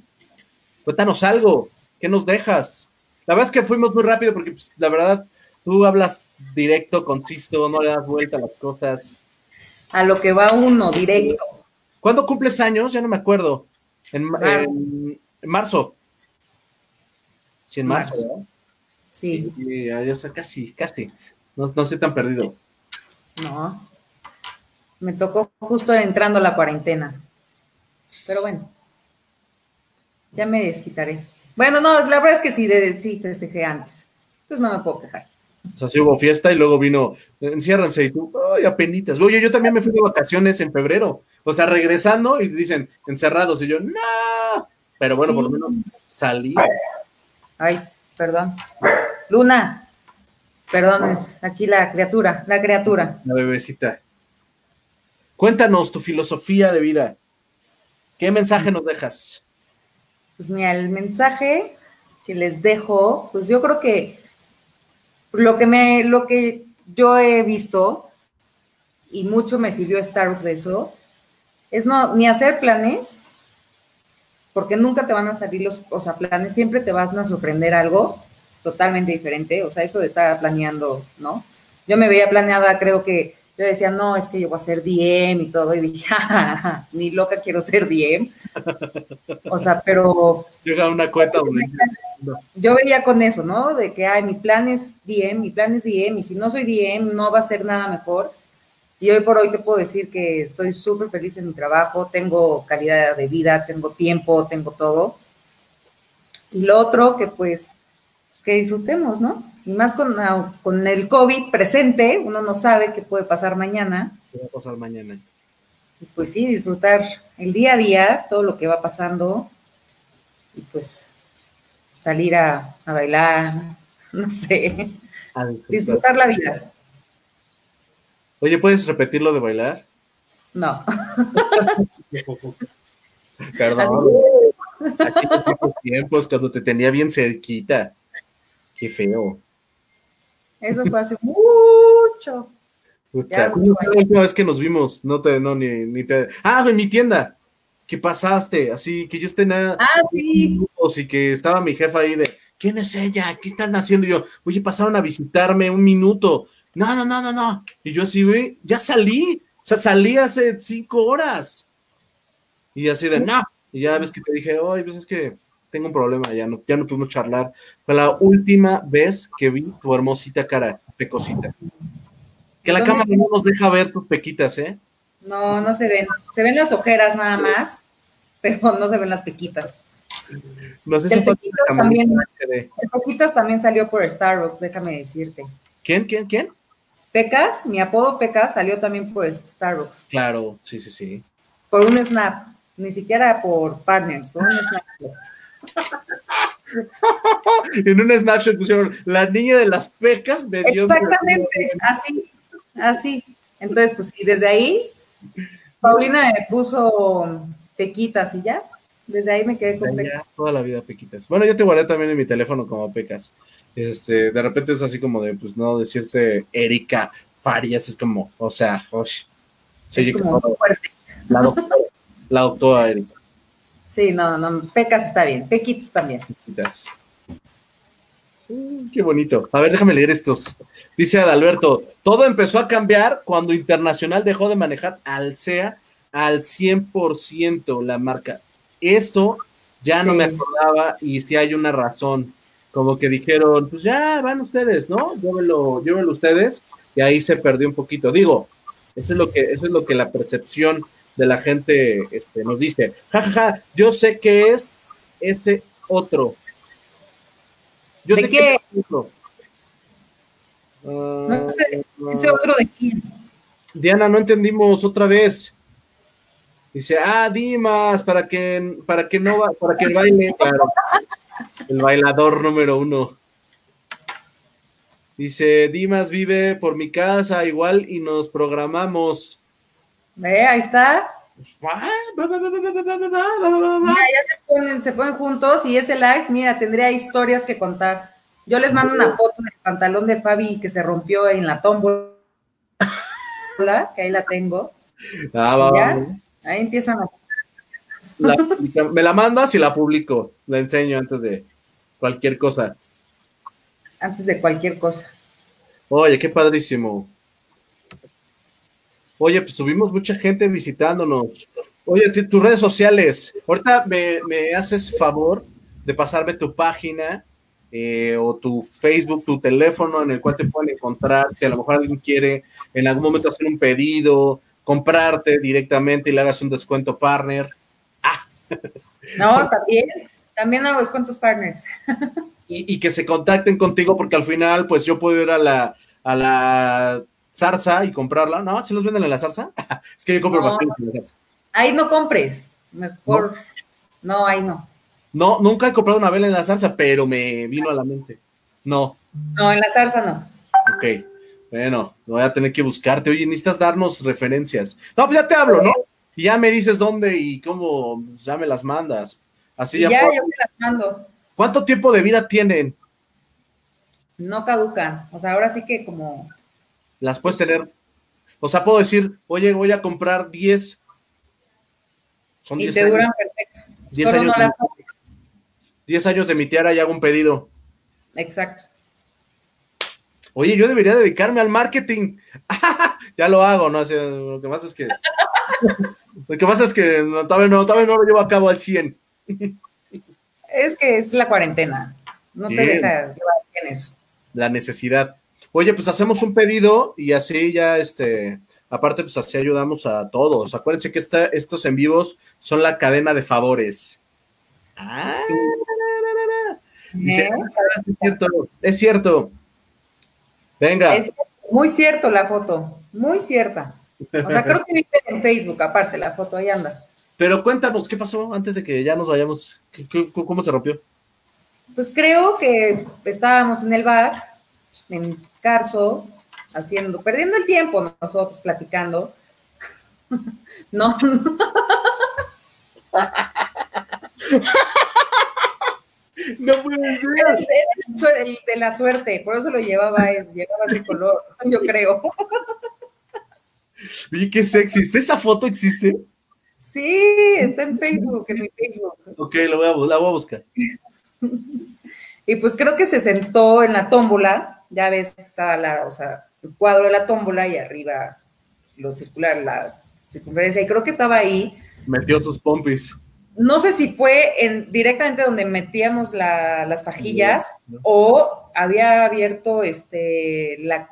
Cuéntanos algo, ¿qué nos dejas? La verdad es que fuimos muy rápido porque, pues, la verdad, tú hablas directo, conciso, no le das vuelta a las cosas. A lo que va uno, directo. ¿Cuándo cumples años? Ya no me acuerdo. En, marzo. Sí, en marzo, Sí. sí ya, ya, casi, casi. No, no estoy tan perdido. No. Me tocó justo entrando la cuarentena. Pero bueno. Ya me desquitaré. Bueno, no, la verdad es que sí, de, sí festejé antes. Entonces no me puedo quejar. O sea, sí hubo fiesta y luego vino, enciérrense y tú, ay, apenitas. Oye, yo también me fui de vacaciones en febrero. O sea, regresando y dicen, encerrados. Y yo, no. Pero bueno, por lo menos salí. Ay, perdón. Luna, Perdón, es aquí la criatura, la criatura. La bebecita. Cuéntanos tu filosofía de vida. ¿Qué mensaje nos dejas? Pues mira, el mensaje que les dejo, pues yo creo que lo que me, lo que yo he visto, y mucho me sirvió Starbucks de eso, es no, ni hacer planes, porque nunca te van a salir los, o sea, planes, siempre te van a sorprender algo, totalmente diferente, o sea, eso de estar planeando, ¿no? Yo me veía planeada, creo que yo decía, no, es que yo voy a ser DM y todo, y dije, ni loca quiero ser DM. O sea, pero... Llega una cuenta donde... Yo veía con eso, ¿no? De que, ay, mi plan es DM, mi plan es DM, y si no soy DM, no va a ser nada mejor. Y hoy por hoy te puedo decir que estoy súper feliz en mi trabajo, tengo calidad de vida, tengo tiempo, tengo todo. Y lo otro que pues pues, que disfrutemos, ¿no? Y más con, con el COVID presente, uno no sabe qué puede pasar mañana. ¿Qué va a pasar mañana? Y pues sí, disfrutar el día a día, todo lo que va pasando, y pues salir a, bailar, no sé, disfrutar. la vida. Oye, ¿puedes repetir lo de bailar? No. Perdón. Aquí tiempos cuando te tenía bien cerquita. Qué feo. Eso fue hace mucho. la última vez que nos vimos, no te, no, ni, ni te. Ah, en mi tienda. ¿Qué pasaste? Así que yo esté nada. Ah, sí. Y que estaba mi jefa ahí de, ¿quién es ella? ¿Qué están haciendo? Y yo, oye, pasaron a visitarme un minuto. No, no, no, no, no. Y yo así, güey, ya salí. O sea, salí hace cinco horas. Y así de, no. Y ya ves que te dije, oye, pues es que tengo un problema, ya no, ya no pudimos charlar. Fue la última vez que vi tu hermosita cara, pecosita. Que la cámara no nos deja ver tus pequitas, ¿eh? No, no se ven. Se ven las ojeras nada más, pero no se ven las pequitas. No sé si el, pequitas también, el Pequitas también salió por Starbucks, déjame decirte. ¿Quién, quién, quién? Pecas, mi apodo Pecas salió también por Starbucks. Claro, sí, sí, sí. Por un snap, ni siquiera por partners, por un snap. en un snapshot pusieron la niña de las pecas me dio Exactamente, así, así. Entonces, pues y desde ahí, Paulina me puso pequitas y ya. Desde ahí me quedé con pecas. Toda la vida pequitas. Bueno, yo te guardé también en mi teléfono como pecas. Este, de repente es así como de, pues no, decirte Erika Farias, es como, o sea, es como fuerte. La doctora, la doctora Erika. Sí, no, no, Pecas está bien, Pequitas también. Mm, qué bonito. A ver, déjame leer estos. Dice Adalberto, todo empezó a cambiar cuando Internacional dejó de manejar al SEA al 100% la marca. Eso ya no me acordaba y si hay una razón. Como que dijeron, pues ya van ustedes, ¿no? Llévenlo, llévenlo ustedes. Y ahí se perdió un poquito. Digo, eso es lo que, eso es lo que la percepción de la gente este, nos dice. Ja, ja, ja, yo sé que es ese otro. Yo sé qué? que es otro. no sé, ese otro de quién. Diana, no entendimos otra vez. Dice, ah, Dimas, para que, para que no para que baile, claro. El bailador número uno. Dice, Dimas vive por mi casa igual y nos programamos. Ve, ahí está. ya se ponen, se ponen juntos y ese live, mira, tendría historias que contar. Yo les mando una foto del pantalón de Fabi que se rompió en la tómbola, que ahí la tengo. Ah, va, Ahí empiezan a... me la mandas y la publico, la enseño antes de cualquier cosa. Antes de cualquier cosa. Oye, qué padrísimo. Oye, pues tuvimos mucha gente visitándonos. Oye, tus redes sociales. Ahorita me, haces favor de pasarme tu página eh, o tu Facebook, tu teléfono en el cual te pueden encontrar. Si a lo mejor alguien quiere en algún momento hacer un pedido, comprarte directamente y le hagas un descuento partner. No, también, también hago descuentos partners. Y, que se contacten contigo porque al final, pues yo puedo ir a la, a la zarza y comprarla. ¿No? ¿Se los venden en la zarza? es que yo compro bastante en la zarza. Ahí no compres. Mejor. No, ahí no. No, nunca he comprado una vela en la zarza, pero me vino a la mente. No. No, en la zarza no. Ok. Bueno, voy a tener que buscarte. Oye, necesitas darnos referencias. No, pues ya te hablo, ¿no? Y ya me dices dónde y cómo, pues ya me las mandas. Así ya. Ya, yo te las mando. ¿Cuánto tiempo de vida tienen? No caducan. O sea, ahora sí que como. Las puedes tener. O sea, puedo decir, oye, voy a comprar 10. Son 10 y te duran perfecto. 10 años, 10 años de mi tiara y hago un pedido. Exacto. Oye, yo debería dedicarme al marketing. ya lo hago, ¿no? lo que pasa es que. lo que pasa es que no, todavía, no, todavía no lo llevo a cabo al 100. es que es la cuarentena. No te deja llevar en eso. La necesidad. Oye, pues hacemos un pedido y así ya, este, aparte, pues así ayudamos a todos. Acuérdense que estos en vivos son la cadena de favores. Ah, Dice, ah, es cierto, es cierto. Venga. Es muy cierto la foto, muy cierta. O sea, creo que vive en Facebook, aparte, la foto ahí anda. Pero cuéntanos, ¿qué pasó antes de que ya nos vayamos? cómo se rompió? Pues creo que estábamos en el bar, en Carso, haciendo, perdiendo el tiempo nosotros platicando. no. No puede ser. El, de la suerte, por eso lo llevaba, llevaba ese color, yo creo. Oye, qué sexy. ¿Esa foto existe? Sí, está en Facebook, en mi Facebook. Ok, lo voy a, la voy a buscar. Y pues creo que se sentó en la tómbola, ya ves que estaba la, o sea, el cuadro de la tómbola y arriba lo circular, la circunferencia, y creo que estaba ahí. Metió sus pompis no sé si fue en, directamente donde metíamos las pajillas o había abierto este, la,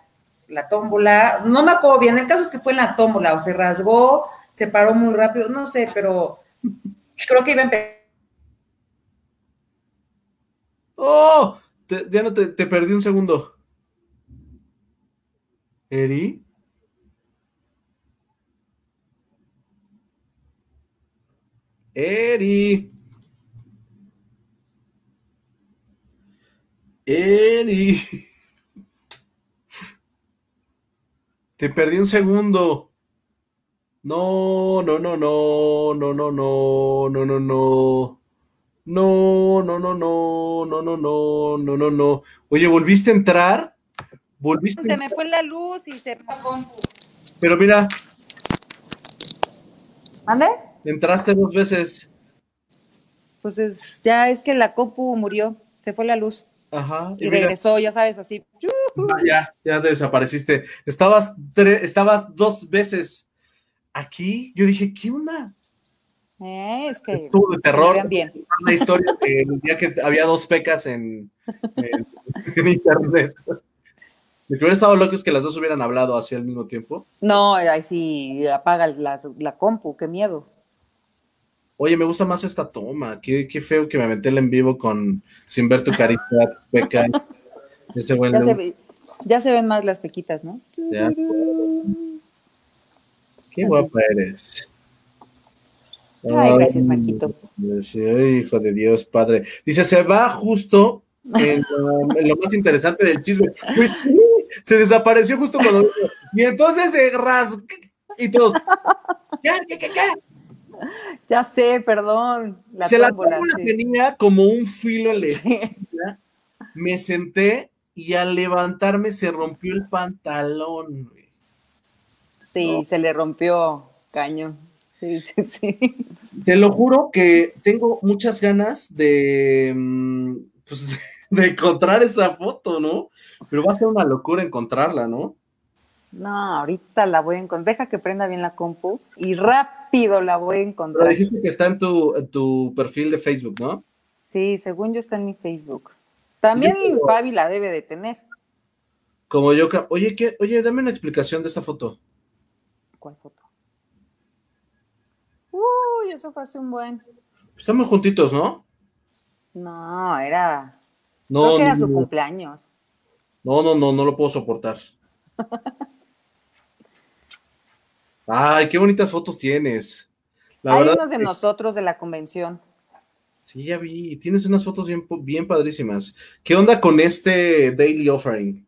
la, tómbola, no me acuerdo bien, el caso es que fue en la tómbola o se rasgó, se paró muy rápido, no sé, pero creo que iba a empezar. ¡Oh! ya no te, te perdí un segundo. ¿Eri? Eri. Eri. Te perdí un segundo. No, no, no, no, no, no, no, no, no, no. No, no, no, no, no, no, no, no, no, no. Oye, ¿volviste a entrar? ¿Volviste? Se me fue la luz y se Pero mira. ¿Ande? Entraste dos veces. Pues es, ya es que la compu murió, se fue la luz. Ajá. Y, regresó, ya sabes, así. Ah, ya, ya desapareciste. Estabas, estabas dos veces aquí. Yo dije, ¿qué onda? Eh, es que. Estuvo de terror. Bien. Una historia que el día que había dos pecas en, en, internet. Lo que hubiera estado loco es que las dos hubieran hablado así al mismo tiempo. No, ahí sí, apaga la, la compu, qué miedo. Oye, me gusta más esta toma. Qué, qué feo que me metí en vivo con sin ver tu carita, pecas. Ese ya, se ya, se ven más las pequitas, ¿no? Ya. Qué guapa eres. Ay, gracias, Marquito. hijo de Dios, padre. Dice, se va justo en, lo más interesante del chisme. Pues, se desapareció justo cuando... Y entonces se rasgó y todos... ¿Qué, qué, qué, qué? Ya sé, perdón. se la tenía como un filo en la esquina. Me senté y al levantarme se rompió el pantalón. Sí, se le rompió caño. Sí, sí, sí. Te lo juro que tengo muchas ganas de, mm, pues, de encontrar esa foto, ¿no? Pero va a ser una locura encontrarla, ¿no? No, ahorita la voy a encontrar. Deja que prenda bien la compu y rápido la voy a encontrar. Pero dijiste que está en tu, tu perfil de Facebook, ¿no? Sí, según yo está en mi Facebook. También Fabi la debe de tener. Como yo, oye, ¿qué? oye, dame una explicación de esta foto. ¿Cuál foto? Uy, eso fue hace un buen. Estamos juntitos, ¿no? No, era. No, era su cumpleaños. No, no, no, no lo puedo soportar. Ay, qué bonitas fotos tienes. La Hay unas de nosotros de la convención. Sí, ya vi. Tienes unas fotos bien, bien padrísimas. ¿Qué onda con este Daily Offering?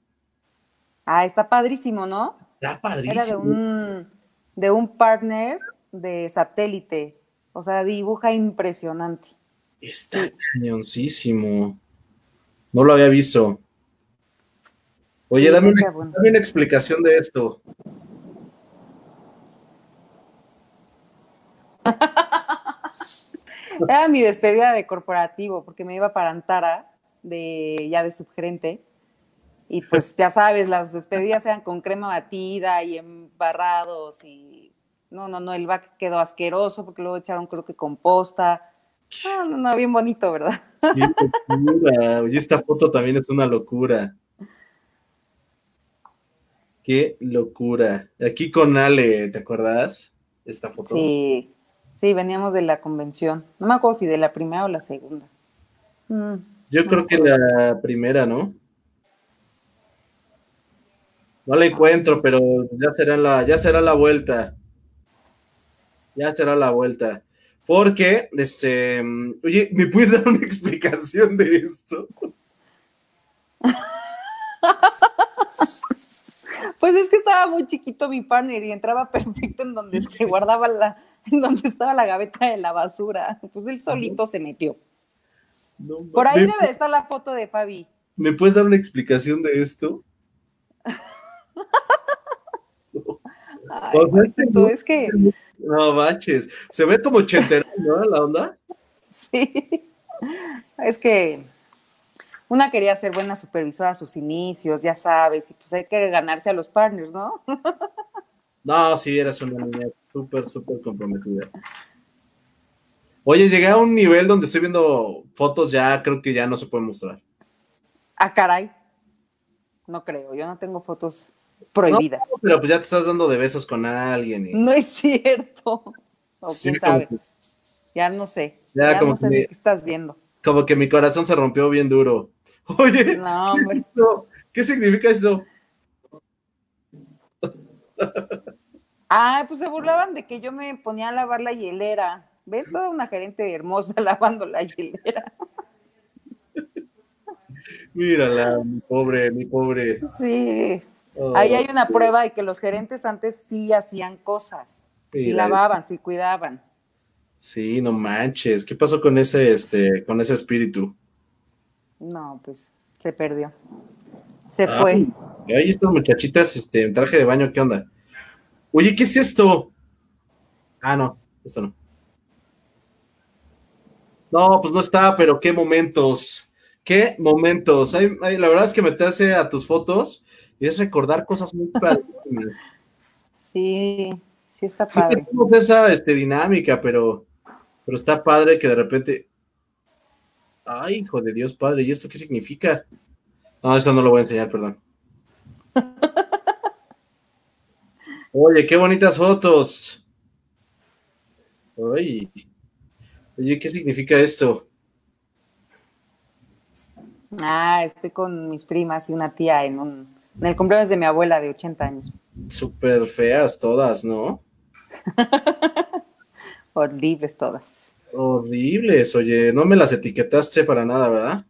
Ah, está padrísimo, ¿no? Está padrísimo. Era de un, de un partner de satélite. O sea, dibuja impresionante. Está cañoncísimo. No lo había visto. Oye, dame, una, explicación de esto. Era mi despedida de corporativo, porque me iba para Antara, de, ya de subgerente. Y pues ya sabes, las despedidas eran con crema batida y embarrados y no, no, no, el back quedó asqueroso porque luego echaron creo que composta. Ah, no, no, bien bonito, ¿verdad? Oye, esta foto también es una locura. Qué locura. Aquí con Ale, ¿te acuerdas? Esta foto. Sí, sí, veníamos de la convención. No me acuerdo si de la primera o la segunda. Mm, Yo creo que la primera, ¿no? No la encuentro, pero ya será la, ya será la vuelta. Ya será la vuelta. Porque, este, oye, ¿me puedes dar una explicación de esto? Pues es que estaba muy chiquito mi partner y entraba perfecto en donde se guardaba la, en donde estaba la gaveta de la basura. Pues él solito se metió. Por ahí debe estar la foto de Fabi. ¿Me puedes dar una explicación de esto? Ay, es que no manches. Se ve como chetero, ¿no? La onda. Sí. Es que una quería ser buena supervisora a sus inicios, ya sabes, y pues hay que ganarse a los partners, ¿no? No, sí, eras una niña súper, súper comprometida. Oye, llegué a un nivel donde estoy viendo fotos ya, creo que ya no se puede mostrar. Ah, caray. No creo, yo no tengo fotos prohibidas. pero pues ya te estás dando de besos con alguien. No es cierto. O quién sabe. Ya no sé. Ya, no sé qué estás viendo. Como que mi corazón se rompió bien duro. Oye, no, ¿qué, ¿qué significa eso? Ah, pues se burlaban de que yo me ponía a lavar la hielera. Ve toda una gerente hermosa lavando la hielera. Mírala, mi pobre, mi pobre. Sí, Ahí hay una prueba de que los gerentes antes sí hacían cosas, sí, lavaban, sí cuidaban. Sí, no manches. ¿Qué pasó con ese, este, con ese espíritu? No, pues se perdió. Se fue. Ahí estas muchachitas, este, en traje de baño, ¿qué onda? Oye, ¿qué es esto? Ah, no, esto no. No, pues no está, pero qué momentos. Qué momentos. la verdad es que meterse a tus fotos y es recordar cosas muy padres. Sí, sí está padre. Tenemos esa este, dinámica, pero Pero está padre que de repente. Ay, hijo de Dios, padre, ¿y esto qué significa? No, eso no lo voy a enseñar, perdón. Oye, qué bonitas fotos. Oye, oye, ¿qué significa esto? Ah, estoy con mis primas y una tía en, un, en el cumpleaños de mi abuela de 80 años. Súper feas todas, ¿no? Horribles todas. Horribles, oye, no me las etiquetaste para nada, ¿verdad?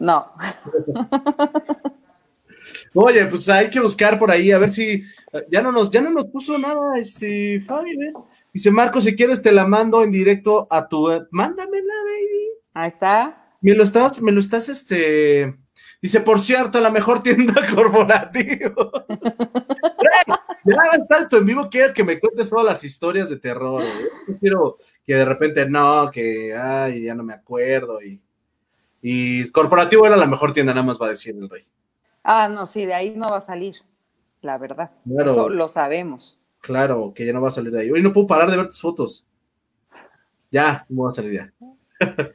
No. Oye, pues hay que buscar por ahí, a ver si ya no nos, ya no nos puso nada, este, Fabi, ¿eh? Dice Marco, si quieres te la mando en directo a tu, mándamela, baby. Ahí está. Me lo estás, me lo estás, este, dice, por cierto, la mejor tienda corporativa. ya va a estar tu en vivo, quiero que me cuentes todas las historias de terror, ¿eh? quiero que de repente, no, que, ay, ya no me acuerdo, y, y corporativo era la mejor tienda, nada más va a decir el rey. Ah, no, sí, de ahí no va a salir, la verdad. Eso lo sabemos. Claro, que ya no va a salir de ahí. Hoy no puedo parar de ver tus fotos. Ya, no va a salir ya.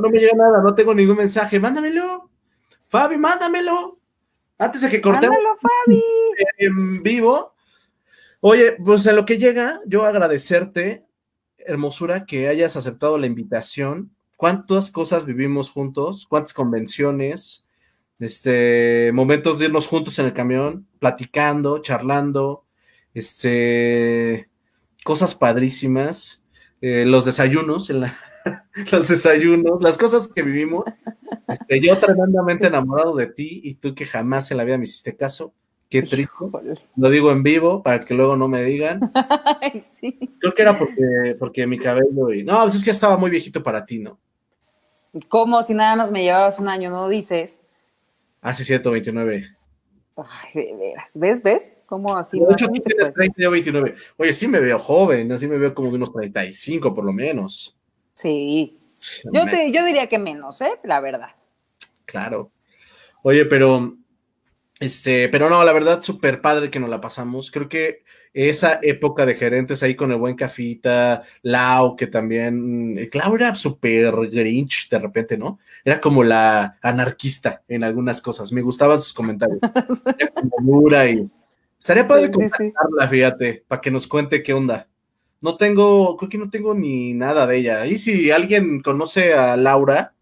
no, me llega nada, no tengo ningún mensaje. Mándamelo. Fabi, mándamelo. Antes de que cortemos Mándalo, Fabi. en vivo. Oye, pues en lo que llega, yo agradecerte, hermosura, que hayas aceptado la invitación. ¿Cuántas cosas vivimos juntos? ¿Cuántas convenciones? Este, momentos de irnos juntos en el camión, platicando, charlando, este, cosas padrísimas, eh, los desayunos, en la, los desayunos, las cosas que vivimos. Este, yo tremendamente enamorado de ti y tú que jamás en la vida me hiciste caso. Qué triste. Lo digo en vivo para que luego no me digan. Creo que era porque, porque mi cabello y. No, pues es que estaba muy viejito para ti, ¿no? ¿Cómo? Si nada más me llevabas un año, no dices. Ah, sí, 129. Ay, de veras. ¿Ves? ¿Ves? ¿Cómo así? De hecho, tú tienes 30 y 29. Oye, sí me veo joven, así me veo como de unos 35 por lo menos. Sí. yo, te, yo diría que menos, ¿eh? La verdad. Claro. Oye, pero este, pero no, la verdad, súper padre que nos la pasamos. Creo que esa época de gerentes ahí con el buen Cafita, Lau, que también, eh, Lau era súper grinch de repente, ¿no? Era como la anarquista en algunas cosas. Me gustaban sus comentarios. Dura y. Estaría padre contactarla, fíjate, para que nos cuente qué onda. No tengo, creo que no tengo ni nada de ella. Y si alguien conoce a Laura,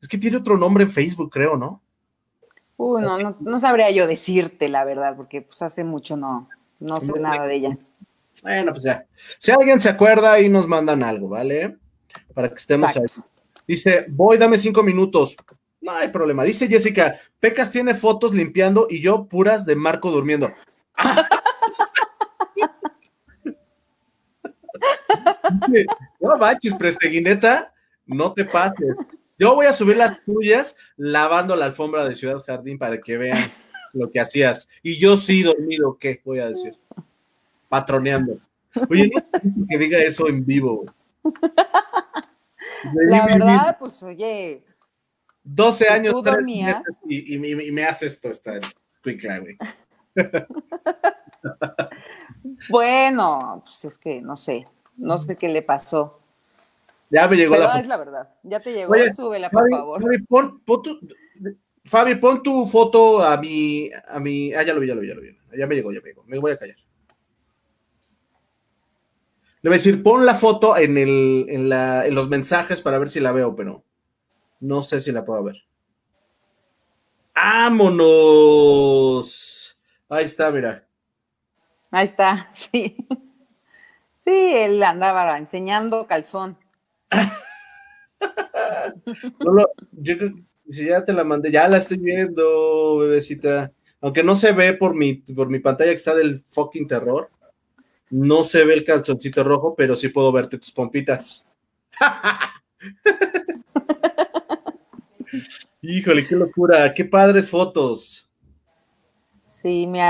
es que tiene otro nombre en Facebook, creo, ¿no? No, no, no, sabría yo decirte la verdad, porque pues hace mucho no, no sé nada de ella. Bueno, pues ya. Si alguien se acuerda, ahí nos mandan algo, ¿vale? Para que estemos ahí. Dice, voy, dame cinco minutos. No hay problema. Dice Jessica, Pecas tiene fotos limpiando y yo puras de Marco durmiendo. no manches, presteguineta, no te pases. Yo voy a subir las tuyas lavando la alfombra de Ciudad Jardín para que vean lo que hacías. Y yo sí dormido, ¿qué voy a decir? Patroneando. Oye, no es que diga eso en vivo. La verdad, pues oye. 12 años, y, y, me hace esto, esta escuicla, güey. bueno, pues es que no sé, no sé qué le pasó. Ya me llegó la foto. es la verdad. Ya te llegó, súbela, por favor. Fabi, pon, tu, Fabi, pon tu foto a mi, a mi. Ah, ya lo vi, ya lo vi, ya lo vi. Ya me llegó, ya me llegó. Me voy a callar. Le voy a decir, pon la foto en, el, en, la, en los mensajes para ver si la veo, pero no sé si la puedo ver. ¡Vámonos! Ahí está, mira. Ahí está, sí. Sí, él andaba enseñando calzón. Yo creo si ya te la mandé, ya la estoy viendo, bebecita. Aunque no se ve por mi, por mi pantalla que está del fucking terror, no se ve el calzoncito rojo, pero sí puedo verte tus pompitas. Híjole, qué locura, qué padres fotos. Sí, me,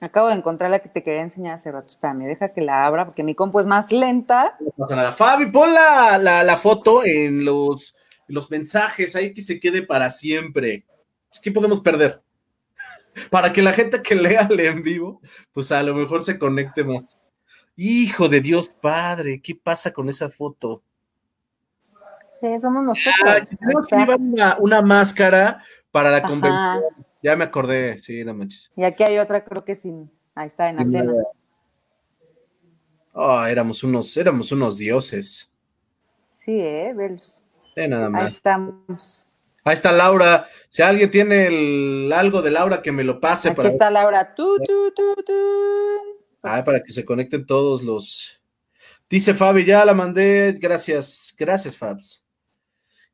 acabo de encontrar la que te quería enseñar hace rato. Espérame, deja que la abra porque mi compu es más lenta. No pasa nada. Fabi, pon la, foto en los, los mensajes ahí que se quede para siempre. Que podemos perder. Para que la gente que lea el en vivo, pues a lo mejor se conecte más. Hijo de Dios Padre, ¿qué pasa con esa foto? Sí, somos nosotros. Ah, una, máscara para la convención. Ya me acordé, sí, no manches. Y aquí hay otra, creo que sin. Ahí está, en la cena. Oh, éramos unos, éramos unos dioses. Sí, eh, velos. nada más. Ahí estamos. Ahí está Laura. Si alguien tiene algo de Laura, que me lo pase. Aquí está Laura. Tú, tú, tú, tú. Ah, para que se conecten todos los. Dice Fabi, ya la mandé. Gracias, gracias, Fabs.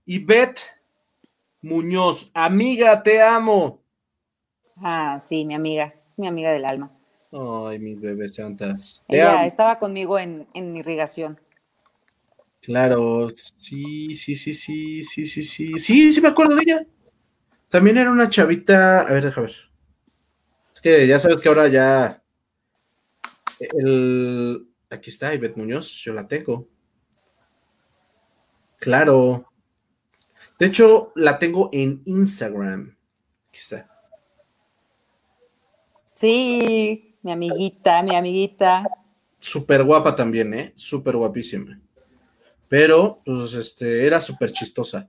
Y Beth Muñoz, amiga, te amo. Ah, sí, mi amiga, mi amiga del alma. Ay, mis bebés santas. Ella estaba conmigo en, en irrigación. Claro, sí, sí, sí, sí, sí, sí, sí, sí, sí me acuerdo de ella. También era una chavita, a ver, déjame ver. Es que ya sabes que ahora ya el aquí está Ivette Muñoz, yo la tengo. Claro. De hecho, la tengo en Instagram. Aquí está. Sí, mi amiguita, mi amiguita. Súper guapa también, ¿eh? Súper guapísima. Pero, pues, este, era súper chistosa.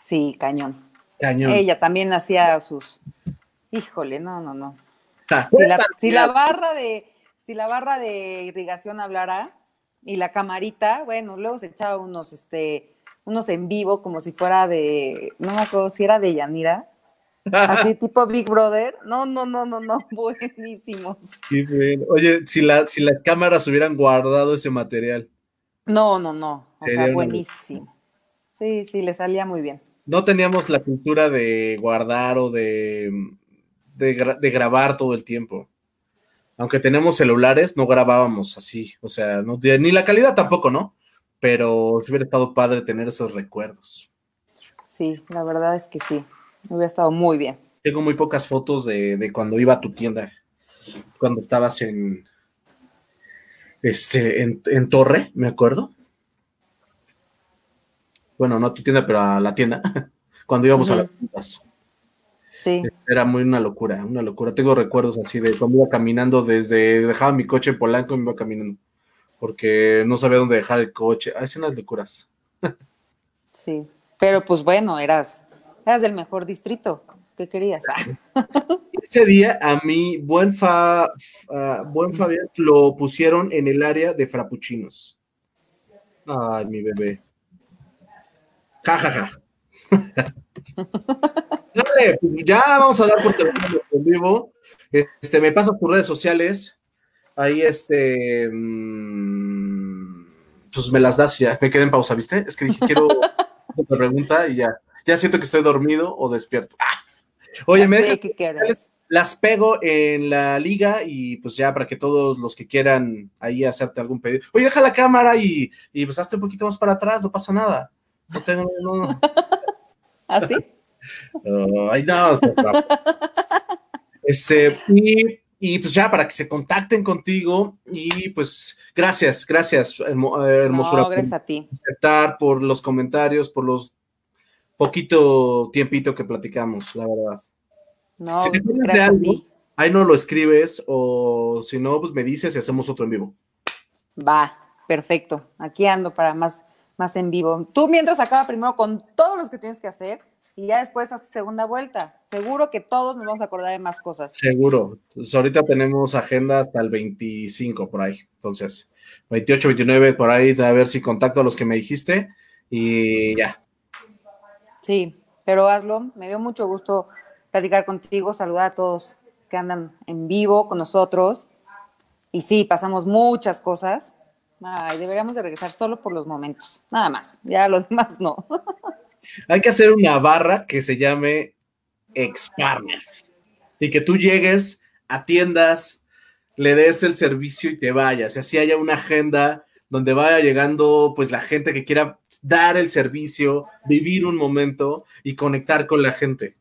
Sí, cañón. Cañón. Ella también hacía sus. Híjole, no, no, no. Si la, si la, barra de, si la barra de irrigación hablara, y la camarita, bueno, luego se echaba unos, este, unos en vivo como si fuera de, no me acuerdo si era de Yanira, así tipo Big Brother. No, no, no, no, no, buenísimos. Oye, si, la, si las cámaras hubieran guardado ese material. No, no, no, o sea, buenísimo. Sí, sí, le salía muy bien. No teníamos la cultura de guardar o de, de, de grabar todo el tiempo aunque tenemos celulares, no grabábamos así, o sea, no, ni la calidad tampoco, ¿no? Pero hubiera estado padre tener esos recuerdos. Sí, la verdad es que sí, hubiera estado muy bien. Tengo muy pocas fotos de, cuando iba a tu tienda, cuando estabas en, este, en, Torre, me acuerdo. Bueno, no a tu tienda, pero a la tienda, cuando íbamos a las tiendas. Sí. Era muy una locura, una locura. Tengo recuerdos así de cuando iba caminando desde, dejaba mi coche en Polanco y me iba caminando, porque no sabía dónde dejar el coche. Hace unas locuras. Sí, pero pues bueno, eras, eras del mejor distrito. ¿Qué querías? Ese día a mí, buen, fa, buen Fabián, lo pusieron en el área de frappuccinos. Ay, mi bebé. Ja, ja, ja. Dale, ya vamos a dar por teléfono en vivo. Este, me pasas tus redes sociales. Ahí, este. Mm, pues me las das ya. Me quedé en pausa, ¿viste? Es que dije, quiero otra pregunta y ya. Ya siento que estoy dormido o despierto. Ah. Oye, me dejas, las pego en la liga y pues ya para que todos los que quieran ahí hacerte algún pedido. Oye, deja la cámara y, y pues hazte un poquito más para atrás, no pasa nada. No tengo. No. ¿Así? ay, no, este, y, pues ya para que se contacten contigo y pues gracias, gracias, hermosura. gracias a ti. Aceptar por los comentarios, por los poquito tiempito que platicamos, la verdad. No, a ti. Ahí no lo escribes o si no, pues me dices y hacemos otro en vivo. Va, perfecto. Aquí ando para más, más en vivo. Tú mientras acaba primero con todos los que tienes que hacer y ya después hace segunda vuelta. Seguro que todos nos vamos a acordar de más cosas. Seguro. Ahorita tenemos agenda hasta el 25 por ahí. Entonces, 28, 29 por ahí, a ver si contacto a los que me dijiste y ya. Sí, pero hazlo. Me dio mucho gusto platicar contigo, saludar a todos que andan en vivo con nosotros. Y sí, pasamos muchas cosas. Ay, deberíamos de regresar solo por los momentos, nada más. Ya los demás no. Hay que hacer una barra que se llame Ex-Partners y que tú llegues, atiendas, le des el servicio y te vayas. Y así haya una agenda donde vaya llegando pues la gente que quiera dar el servicio, vivir un momento y conectar con la gente.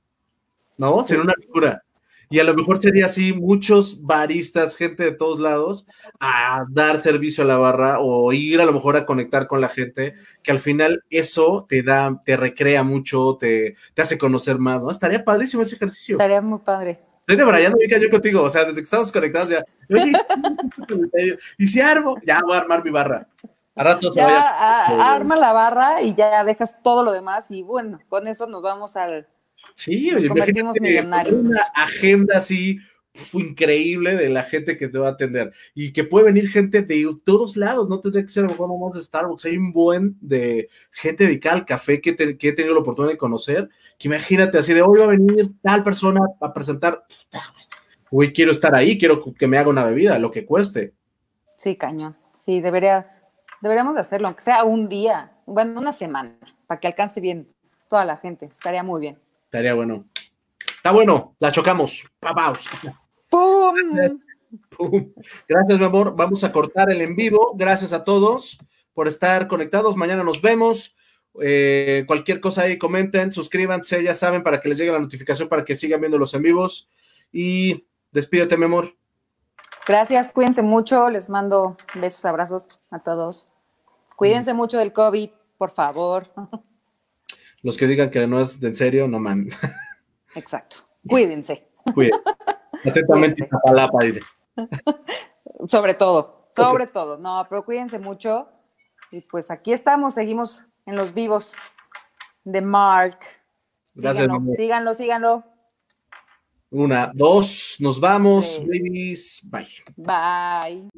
¿No? Sería una locura. Y a lo mejor sería así muchos baristas, gente de todos lados, a dar servicio a la barra o ir a lo mejor a conectar con la gente, que al final eso te da, te recrea mucho, te, te hace conocer más, ¿no? Estaría padrísimo ese ejercicio. Estaría muy padre. Estoy debrayando yo contigo, o sea, desde que estamos conectados ya. y si armo, ya voy a armar mi barra. A rato se vaya. arma la barra y ya dejas todo lo demás y bueno, con eso nos vamos al. Sí, oye, convertimos millonarios. Una agenda así increíble de la gente que te va a atender y que puede venir gente de todos lados, no tendría que ser mejor nomás de Starbucks, hay un buen de gente dedicada al café que, que, he tenido la oportunidad de conocer, que imagínate así de hoy va a venir tal persona a presentar, uy, quiero estar ahí, quiero que me haga una bebida, lo que cueste. Sí, cañón, sí, debería, deberíamos de hacerlo, aunque sea un día, bueno, una semana, para que alcance bien toda la gente, estaría muy bien. Estaría bueno. Está bueno, la chocamos. Papaos. ¡Pum! Gracias. mi amor. Vamos a cortar el en vivo. Gracias a todos por estar conectados. Mañana nos vemos. Eh, cualquier cosa ahí, comenten, suscríbanse, ya saben, para que les llegue la notificación para que sigan viendo los en vivos. Y despídete, mi amor. Gracias, cuídense mucho. Les mando besos, abrazos a todos. Cuídense mucho del COVID, por favor. Los que digan que no es de en serio, no man. Exacto. Cuídense. Cuídense. Atentamente, palapa, dice. Sobre todo, sobre todo. No, pero cuídense mucho. Y pues aquí estamos, seguimos en los vivos de Mark. Gracias. Síganlo, síganlo, síganlo. Una, dos, nos vamos, babies. Bye. Bye.